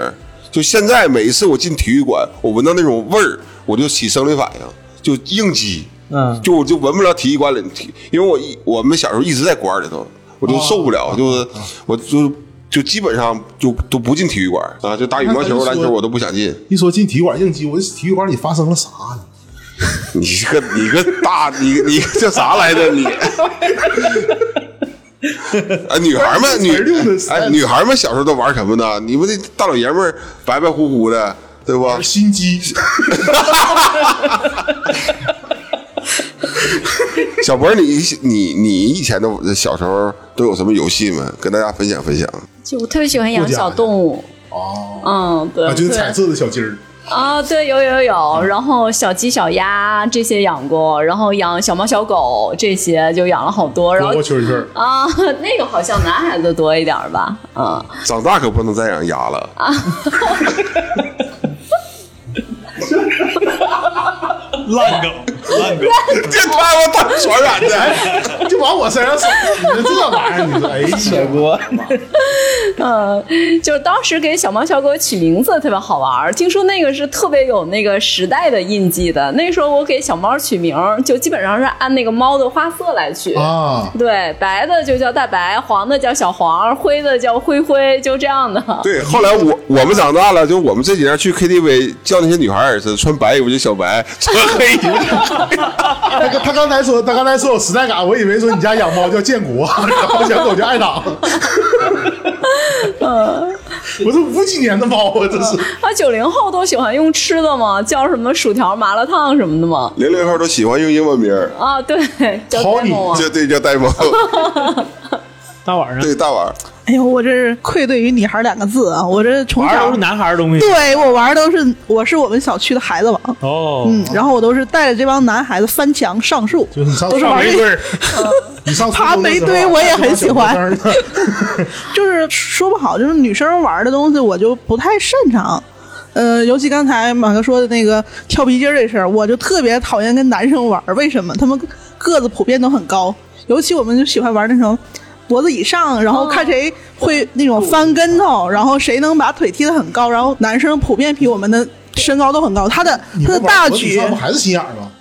就现在每一次我进体育馆，我闻到那种味儿，我就起生理反应，就应激。嗯就我就闻不了体育馆里体，因为我一我们小时候一直在馆里头，我就受不了，就是我就就基本上就都不进体育馆啊，就打羽毛球、篮球我都不想进。一说进体育馆应激，我这体育馆里发生了啥呢？*laughs* 你个你个大你你叫啥来着你？*laughs* *laughs* 啊，女孩们 *laughs* 女哎，女孩们小时候都玩什么呢？你们这大老爷们儿白白乎乎的，对不？心机，*laughs* 小博，你你你以前的小时候都有什么游戏吗？跟大家分享分享。就我特别喜欢养小动物。哦，嗯，对，啊，就是彩色的小鸡儿，啊，对，有有有，然后小鸡、小鸭这些养过，然后养小猫、小狗这些就养了好多，然后。啊，那个好像男孩子多一点吧，嗯，长大可不能再养鸭了。烂梗，烂梗。*laughs* 这他妈大传染的。*laughs* 就往我身上甩，你说这玩意儿，你说哎呀，*laughs* 锅，嗯，就是当时给小猫小狗取名字特别好玩儿，听说那个是特别有那个时代的印记的。那时候我给小猫取名儿，就基本上是按那个猫的花色来取。啊，对，白的就叫大白，黄的叫小黄，灰的叫灰灰，就这样的。对，后来我我们长大了，就我们这几年去 KTV 叫那些女孩儿也是穿白衣服就小白，穿黑衣服他他刚才说，他刚才说有时代感，我以为说你家养猫叫建国，*laughs* 然后养狗叫爱党。*laughs* 嗯我是五几年的猫啊，这是啊，九零后都喜欢用吃的嘛，叫什么薯条、麻辣烫什么的嘛。零零后都喜欢用英文名儿，啊，对，叫好你 demo 啊。这对叫呆萌。*laughs* 大晚上对，大碗儿。哎呦，我这是愧对于“女孩”两个字啊！我这从小玩都是男孩儿的东西。对我玩的都是我是我们小区的孩子王，哦，嗯，然后我都是带着这帮男孩子翻墙上树，就是你上都是玩这上玫瑰儿，*laughs* 你上爬煤堆我也很喜欢 *laughs* *laughs* 就是说不好，就是女生玩的东西我就不太擅长。呃，尤其刚才马哥说的那个跳皮筋这事儿，我就特别讨厌跟男生玩。为什么？他们个子普遍都很高，尤其我们就喜欢玩那种脖子以上，然后看谁会那种翻跟头，然后谁能把腿踢得很高。然后男生普遍比我们的身高都很高，他的他的大举不还是心眼儿吗？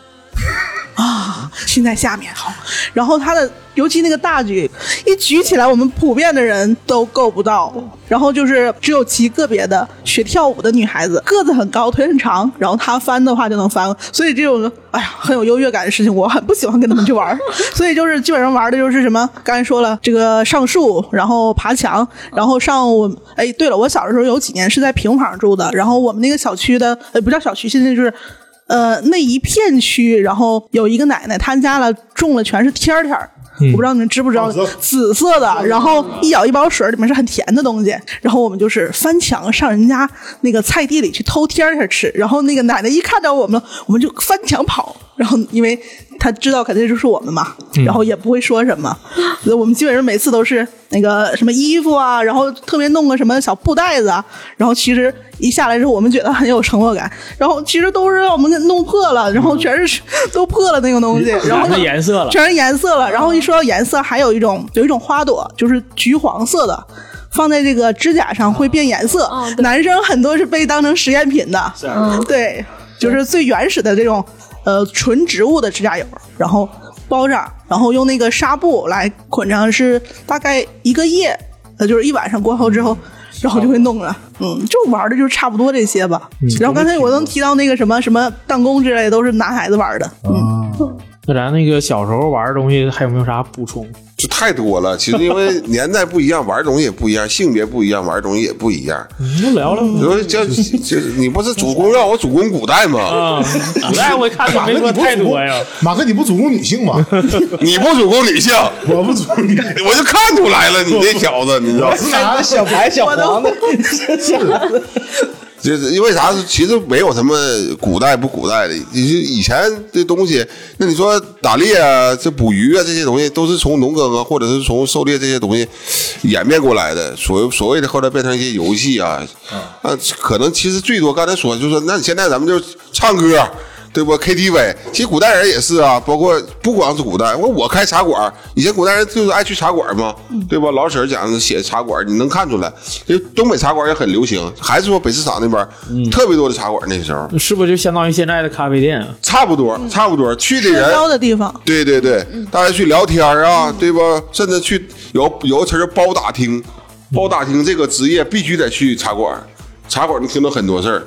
啊，心在下面好。然后他的，尤其那个大举一举起来，我们普遍的人都够不到。然后就是只有极个别的学跳舞的女孩子，个子很高，腿很长，然后她翻的话就能翻。所以这种哎呀很有优越感的事情，我很不喜欢跟他们去玩。*laughs* 所以就是基本上玩的就是什么，刚才说了这个上树，然后爬墙，然后上我哎，对了，我小的时候有几年是在平房住的，然后我们那个小区的呃不叫小区，现在就是。呃，那一片区，然后有一个奶奶，她家了种了全是天儿天儿。我不知道你们知不知道紫色的，然后一舀一包水，里面是很甜的东西。然后我们就是翻墙上人家那个菜地里去偷天儿天儿吃。然后那个奶奶一看到我们，我们就翻墙跑。然后因为他知道肯定就是我们嘛，然后也不会说什么。我们基本上每次都是那个什么衣服啊，然后特别弄个什么小布袋子啊，然后其实一下来之后，我们觉得很有成就感。然后其实都是让我们给弄破了，然后全是都破了那个东西，然后染的颜色了。全是颜色了。然后一说到颜色，还有一种有一种花朵，就是橘黄色的，放在这个指甲上会变颜色。男生很多是被当成实验品的，嗯对，就是最原始的这种呃纯植物的指甲油，然后包上，然后用那个纱布来捆上，是大概一个夜，呃，就是一晚上过后之后。然后就会弄了，嗯，就玩的就是差不多这些吧。然后刚才我能提到那个什么什么弹弓之类的，都是男孩子玩的，嗯，那咱那个小时候玩的东西还有没有啥补充？就太多了。其实因为年代不一样，*laughs* 玩的东西也不一样，性别不一样，玩的东西也不一样。就聊聊你说这这，你不是主攻让我主攻古代吗？啊，古代我看你没说太多呀。马哥，你不主攻女性吗？*laughs* 你不主攻女性，我不主攻女性，我就看出来了，你这小子，你知道。啥小白小黄的，*laughs* 就是因为啥？其实没有什么古代不古代的，就是以前这东西。那你说打猎啊，这捕鱼啊，这些东西都是从农耕啊，或者是从狩猎这些东西演变过来的。所所谓的后来变成一些游戏啊，啊，可能其实最多刚才说就是说，那你现在咱们就唱歌。对不？KTV，其实古代人也是啊，包括不光是古代，我我开茶馆，以前古代人就是爱去茶馆嘛，对吧？老婶讲的写茶馆，你能看出来，就东北茶馆也很流行，还是说北市场那边、特别多的茶馆，那时候是不是就相当于现在的咖啡店啊？差不多，差不多，去的社人交的地方，对对对，大家去聊天啊，对吧？甚至去有有个词儿包打听，包打听这个职业必须得去茶馆，茶馆能听到很多事儿。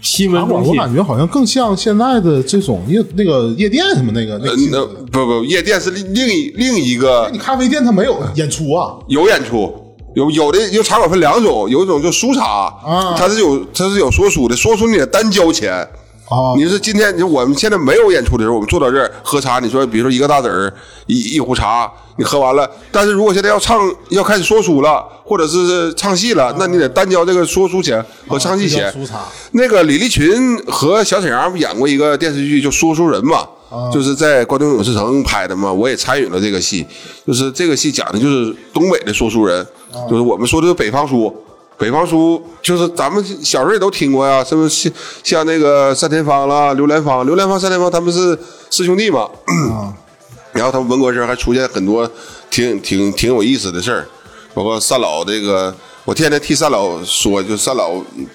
新闻中心我感觉好像更像现在的这种夜那个夜店什么那个那那不不，夜店是另另一另一个你咖啡店它没有演出啊，有演出，有有的有茶馆分两种，有一种就书茶，啊。它是有它是有说书的，说书你得单交钱。啊，你是今天，你说我们现在没有演出的时候，我们坐到这儿喝茶，你说比如说一个大子儿，一一壶茶，你喝完了。但是如果现在要唱，要开始说书了，或者是唱戏了，那你得单交这个说书钱和唱戏钱。那个李立群和小沈阳不演过一个电视剧，就《说书人》嘛，就是在关东影视城拍的嘛，我也参与了这个戏。就是这个戏讲的就是东北的说书人，就是我们说的是北方书。北方书就是咱们小时候也都听过呀，什么像像那个单田芳啦、刘兰芳、刘兰芳、单田芳他们是师兄弟嘛。*clears throat* 然后他们文革时候还出现很多挺挺挺有意思的事儿，包括单老这个，我天天替单老说，就单老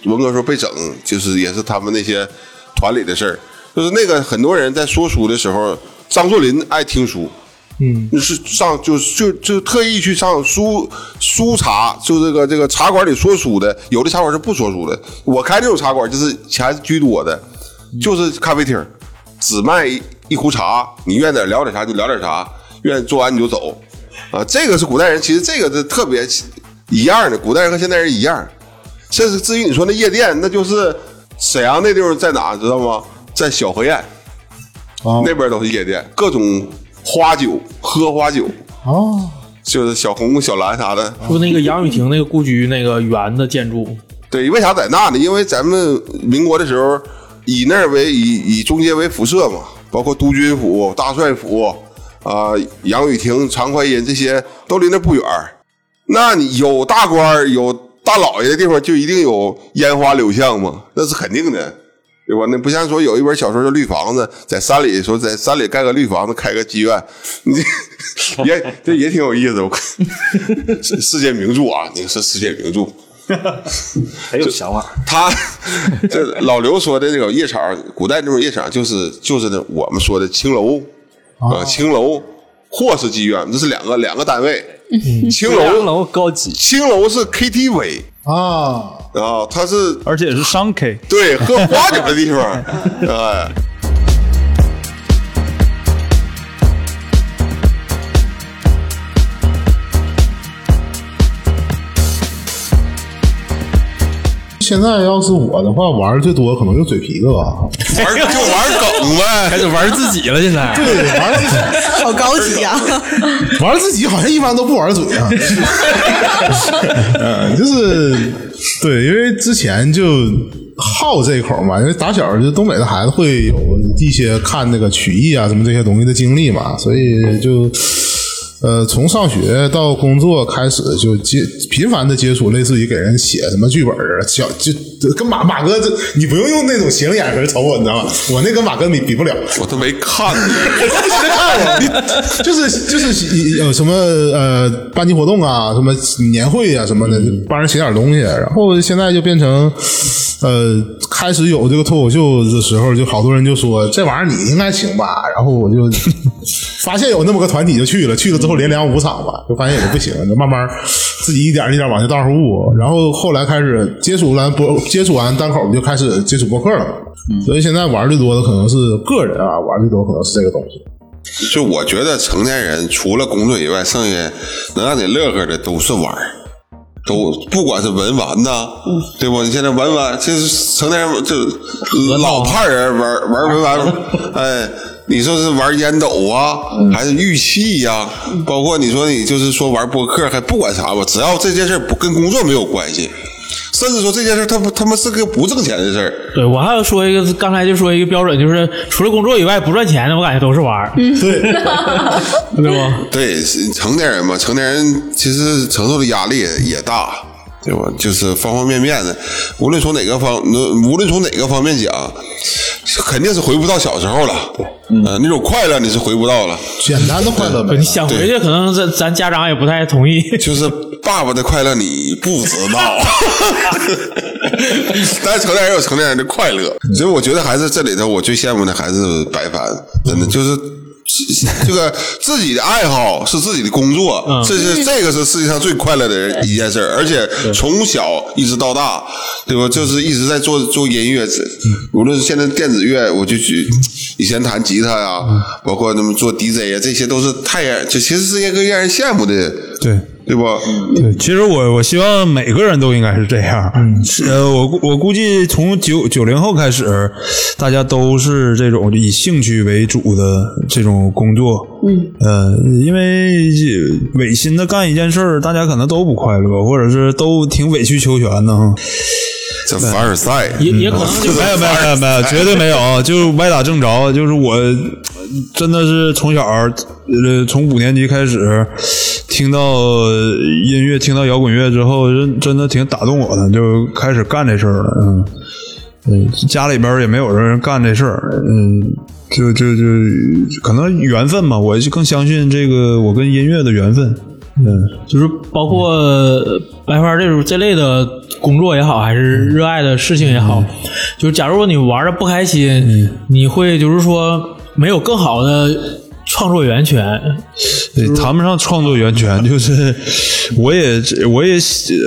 文革时候被整，就是也是他们那些团里的事儿。就是那个很多人在说书的时候，张作霖爱听书，嗯，是上就就就特意去上书书茶，就这个这个茶馆里说书的，有的茶馆是不说书的。我开这种茶馆就是钱居多的，就是咖啡厅，只卖一一壶茶，你愿意点聊点啥就聊点啥，愿意做完你就走，啊，这个是古代人，其实这个是特别一样的，古代人和现代人一样。甚至至于你说那夜店，那就是沈阳那地方在哪知道吗？在小河沿哦那边都是夜店，各种花酒，喝花酒，哦，就是小红、小蓝啥的。说那个杨雨婷那个故居那个圆的建筑？对，为啥在那呢？因为咱们民国的时候，以那儿为以以中间为辐射嘛，包括督军府、大帅府啊、杨雨婷、常怀仁这些都离那不远儿。那你有大官儿有大老爷的地方，就一定有烟花柳巷嘛，那是肯定的，对吧？那不像说有一本小说叫《绿房子》，在山里说在山里盖个绿房子，开个妓院，你这 *laughs* 也这也挺有意思。我看世世界名著啊，那个是世界名著。很有想法。他这老刘说的那种夜场，古代那种夜场就是就是那我们说的青楼啊，青楼或是妓院，这是两个两个单位。青青楼楼高级，青楼是 KTV 啊，啊，它是而且是商 K，对喝花酒的地方，*laughs* 哎。现在要是我的话，玩的最多可能就嘴皮子吧。玩儿就玩梗呗，*laughs* 开始玩自己了。现在对，玩自己好高级啊！*laughs* 玩自己好像一般都不玩嘴啊。*laughs* 嗯，就是对，因为之前就好这一口嘛，因为打小就东北的孩子会有一些看那个曲艺啊什么这些东西的经历嘛，所以就。呃，从上学到工作开始，就接频繁的接触，类似于给人写什么剧本啊，小就跟马马哥这，你不用用那种斜着眼神瞅我，你知道吗？我那跟马哥比比不了。我都没看呢。*laughs* 就是就是有什么呃班级活动啊，什么年会啊什么的，帮人写点东西。然后现在就变成呃开始有这个脱口秀的时候，就好多人就说这玩意儿你应该行吧。然后我就发现有那么个团体就去了，去了之后连量五场吧，就发现也不行，就慢慢自己一点一点往这道上悟。然后后来开始接触完播接触完单口，就开始接触播客了。所以现在玩最多的可能是个人啊，玩最多可能是这个东西。就我觉得成年人除了工作以外，剩下能让你乐呵的都是玩儿，都不管是文玩呐，对不？你现在文玩就是成年人就老派人玩玩文玩，哎。你说是玩烟斗啊，还是玉器呀、包括你说你就是说玩播客，还不管啥吧，只要这件事不跟工作没有关系，甚至说这件事他不他妈是个不挣钱的事儿，对我还要说一个，刚才就说一个标准，就是除了工作以外不赚钱的，我感觉都是玩儿，*laughs* *laughs* 对，对不？对，成年人嘛，成年人其实承受的压力也大，对吧？就是方方面面的，无论从哪个方，无论从哪个方面讲，肯定是回不到小时候了。对，嗯、那种快乐你是回不到了。简单的快乐呗你。想回去，可能咱咱家长也不太同意。就是爸爸的快乐你不知道，*laughs* 但是成年人有成年人的快乐，所以我觉得还是这里头我最羡慕的还是白凡，真的就是。*laughs* 这个自己的爱好是自己的工作，这是这个是世界上最快乐的一件事儿，而且从小一直到大，对吧？就是一直在做做音乐，无论是现在电子乐，我就举以前弹吉他呀，包括那么做 DJ 啊，这些都是太让就其实是一个让人羡慕的，对。对吧？对，其实我我希望每个人都应该是这样。嗯，呃，我我估计从九九零后开始，大家都是这种以兴趣为主的这种工作。嗯，呃，因为违心的干一件事儿，大家可能都不快乐，或者是都挺委曲求全的哈。这凡尔赛也也可能就没有没有没有没有，绝对没有，就是歪打正着。就是我真的是从小呃，从五年级开始听到音乐，听到摇滚乐之后，真真的挺打动我的，就开始干这事儿了。嗯嗯，家里边也没有人干这事儿，嗯，就就就可能缘分吧，我就更相信这个我跟音乐的缘分。嗯，就是包括白花这种这类的工作也好，还是热爱的事情也好，就是假如你玩的不开心，你会就是说没有更好的创作源泉。对，谈不上创作源泉，*laughs* 就是我也我也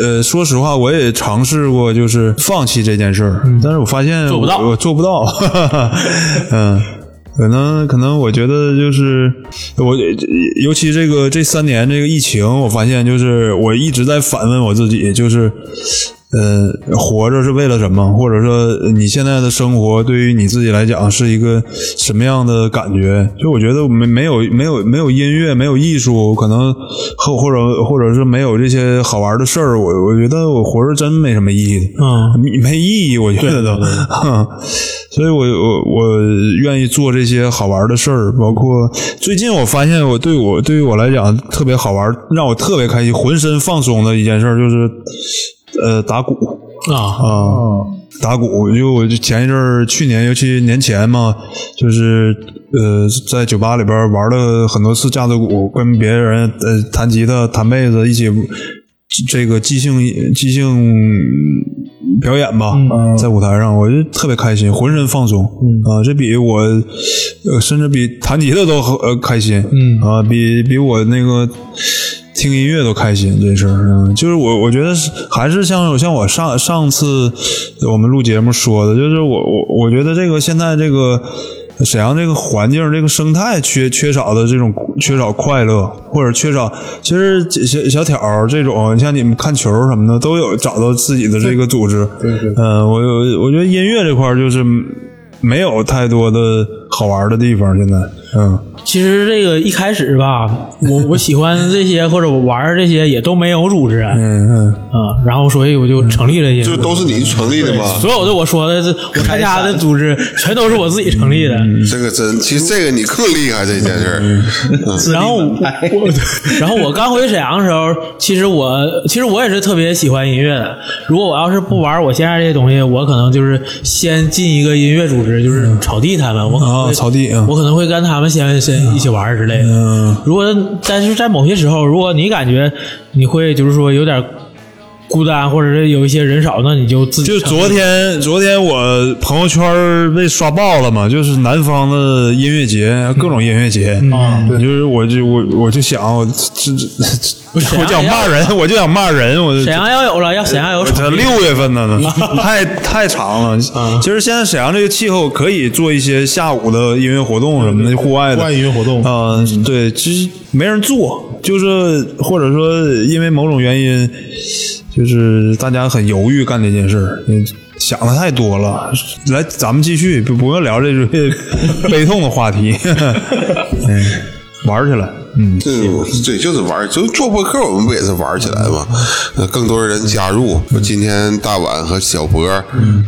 呃，说实话，我也尝试过，就是放弃这件事儿，但是我发现做不到。我我做不到，*laughs* 嗯。可能可能，我觉得就是我，尤其这个这三年这个疫情，我发现就是我一直在反问我自己，就是呃，活着是为了什么？或者说你现在的生活对于你自己来讲是一个什么样的感觉？就我觉得没没有没有没有音乐，没有艺术，可能或或者或者是没有这些好玩的事儿，我我觉得我活着真没什么意义，嗯，没 *laughs* 没意义，我觉得都。哼 *laughs* 所以我我我愿意做这些好玩的事儿，包括最近我发现我对我对于我来讲特别好玩，让我特别开心、浑身放松的一件事儿就是，呃，打鼓啊啊，打鼓。因为我就前一阵儿，去年尤其年前嘛，就是呃，在酒吧里边玩了很多次架子鼓，跟别人呃弹吉他、弹贝斯一起。这个即兴即兴表演吧，在舞台上，我就特别开心，浑身放松啊！这比我呃，甚至比弹吉他都呃开心，嗯啊，比比我那个听音乐都开心，这事儿，嗯，就是我我觉得是还是像像我上上次我们录节目说的，就是我我我觉得这个现在这个。沈阳这个环境、这个生态缺缺少的这种缺少快乐，或者缺少，其实小小挑这种，像你们看球什么的，都有找到自己的这个组织。对对嗯，我有，我觉得音乐这块就是没有太多的好玩的地方。现在，嗯，其实这个一开始吧，我我喜欢这些或者我玩这些也都没有组织，嗯嗯啊，然后所以我就成立了一些，就都是你成立的吗？所有的我说的这我参加的组织全都是我自己成立的。这个真，其实这个你更厉害这件事儿。嗯然后我，*laughs* 然后我刚回沈阳的时候，其实我其实我也是特别喜欢音乐的。如果我要是不玩我现在这些东西，我可能就是先进一个音乐组织，就是草地他们，我可能草地嗯我可能会跟他们先先一起玩之类的。嗯如果但是在某些时候，如果你感觉你会就是说有点孤单，或者是有一些人少，那你就自己就昨天，昨天我朋友圈被刷爆了嘛，就是南方的音乐节，各种音乐节啊，就是我就我我就想，我这这 *laughs* 我就想骂人，我就想骂人，我沈阳要有了，要沈阳有这六月份呢，*laughs* 太太长了。其实现在沈阳这个气候可以做一些下午的音乐活动什么的，户外的户外音乐活动啊、对，其实没人做，就是或者说因为某种原因，就是大家很犹豫干这件事儿，嗯想的太多了。来，咱们继续，不不用聊这种 *laughs* 悲痛的话题，*laughs* 嗯，玩儿去了，嗯。对对，就是玩儿，就做播客，我们不也是玩儿起来吗？呃，更多人加入。今天大碗和小博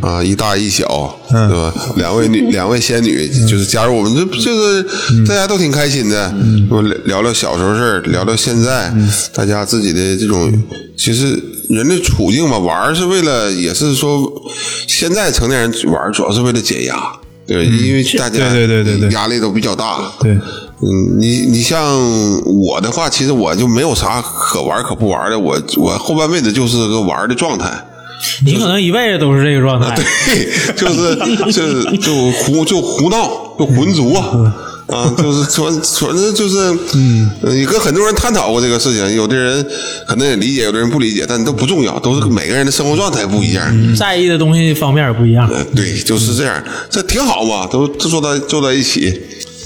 啊，一大一小，对吧？两位女，*laughs* 两位仙女，就是加入我们，这就是大家都挺开心的。我聊聊小时候事儿，聊聊现在，大家自己的这种，其实人的处境吧，玩是为了，也是说，现在成年人玩主要是为了解压。对，因为大家对对对对对。压力都比较大，对，嗯，你你像我的话，其实我就没有啥可玩可不玩的，我我后半辈子就是个玩的状态，你可能一辈子都是这个状态。*laughs* 对，就是就是就胡就胡闹，就浑浊。啊，就是纯 *laughs* 纯的就是，嗯，也跟很多人探讨过这个事情，有的人可能也理解，有的人不理解，但都不重要，都是每个人的生活状态不一样。在意的东西方面也不一样。呃对，就是这样，这挺好嘛，都都坐在坐在一起，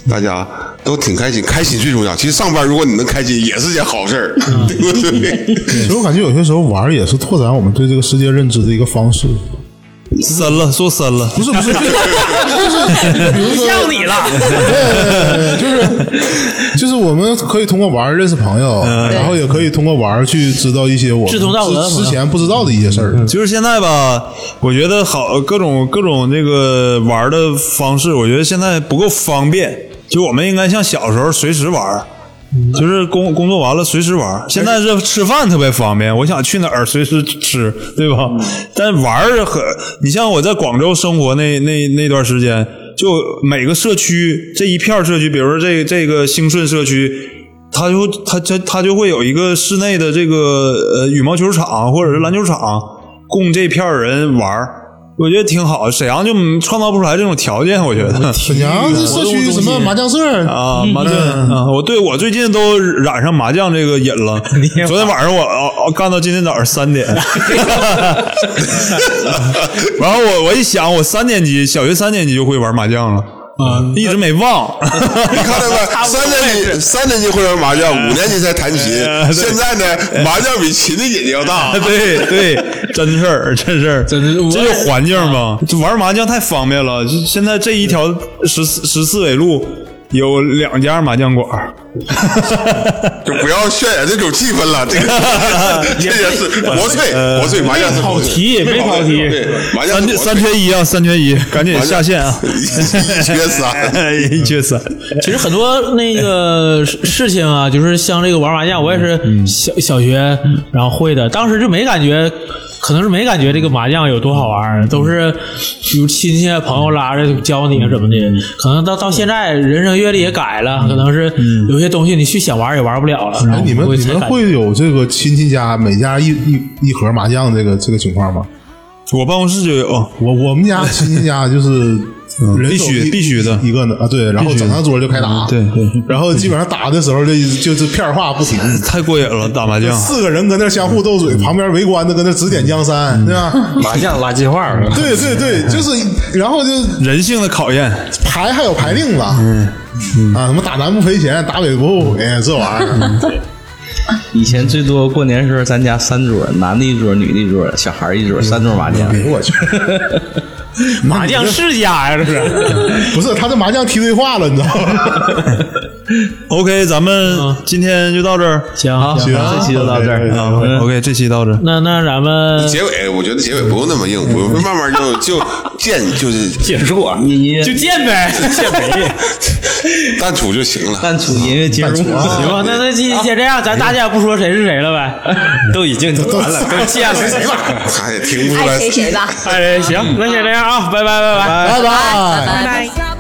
大家都挺开心，开心最重要。其实上班如果你能开心，也是件好事儿，*laughs* 对不对？其实我感觉有些时候玩儿也是拓展我们对这个世界认知的一个方式。深了，说深了，不是不是，就 *laughs* 是就是，比如说像你了，对，就是就是我们可以通过玩认识朋友，然后也可以通过玩去知道一些我们志同道合的朋友之之前不知道的一些事儿。就是现在吧，我觉得好各种各种这个玩的方式，我觉得现在不够方便。就我们应该像小时候随时玩，就是工工作完了随时玩。现在是吃饭特别方便，我想去哪儿随时吃，*laughs* 对吧？但玩儿很，你像我在广州生活那那那段时间，就每个社区这一片儿社区，比如说这这个兴顺社区。它就它它它就会有一个室内的这个呃羽毛球场或者是篮球场，供这片儿人玩儿我觉得挺好。沈阳就创造不出来这种条件，我觉得。沈阳这社区什么麻将社啊，麻将啊，我对我最近都染上麻将这个瘾了。*laughs* 昨天晚上我哦干到今天早上三点，*laughs* *laughs* 然后我我一想，我三年级小学三年级就会玩麻将了。啊，一直没忘。你看 *laughs* 到没？三年级三年级会玩麻将，五年级才弹琴。*laughs* 现在呢，麻将比琴的瘾要大。*laughs* 对对，真事儿，真事儿，真是这就环境嘛。就玩麻将太方便了。就现在这一条十四十四纬路有两家麻将馆儿，*laughs* 就不要渲染这种气氛了。这个 *laughs* 这也是国粹，国粹麻将是跑题，没跑题。对，麻将三缺三缺一啊，三缺一，赶紧下线啊！*laughs* 一缺三，一缺三。其实很多那个事事情啊，就是像这个玩麻将，我也是小小学然后会的，当时就没感觉，可能是没感觉这个麻将有多好玩，都是比如亲戚朋友拉着教你啊什么的。可能到到现在人生阅历也改了，可能是有些东西你去想玩也玩不了了。你们你们会有这个亲戚家每家一一一盒麻将这个这个情况吗？我办公室就有，我我们家亲戚家就是 *laughs* 人必须手必须的一个呢啊，对，然后整上桌就开打，对对，然后基本上打的时候就就是片话不停，*laughs* 太过瘾了，打麻将。四个人搁那相互斗嘴，旁边围观的搁那指点江山，对吧？麻将垃圾话，对对对，就是，*laughs* 然后就人性的考验，牌还有牌令子，嗯啊，什么打南不赔钱，打北不后悔，这玩意儿。以前最多过年时候，咱家三桌，男的一桌，女的一桌，小孩一桌，三桌麻将。哎呦我去，*laughs* 麻将世家呀，这是。*laughs* 不是他这麻将踢对话了，你知道吗？*laughs* *laughs* OK，咱们今天就到这儿。行行这期就到这儿，OK，这期到这儿。那那咱们结尾我觉得结尾不用那么硬，不用慢慢就就见就是结束啊。音乐就见呗，见没？淡出就行了。淡出音乐结束。行吧，那那先先这样，咱大家也不说谁是谁了呗。*laughs* 都已经完了，*laughs* 都见了谁吧？他也听不出来爱谁谁吧。哎，行，那先这样啊，拜拜拜拜。拜拜。拜拜。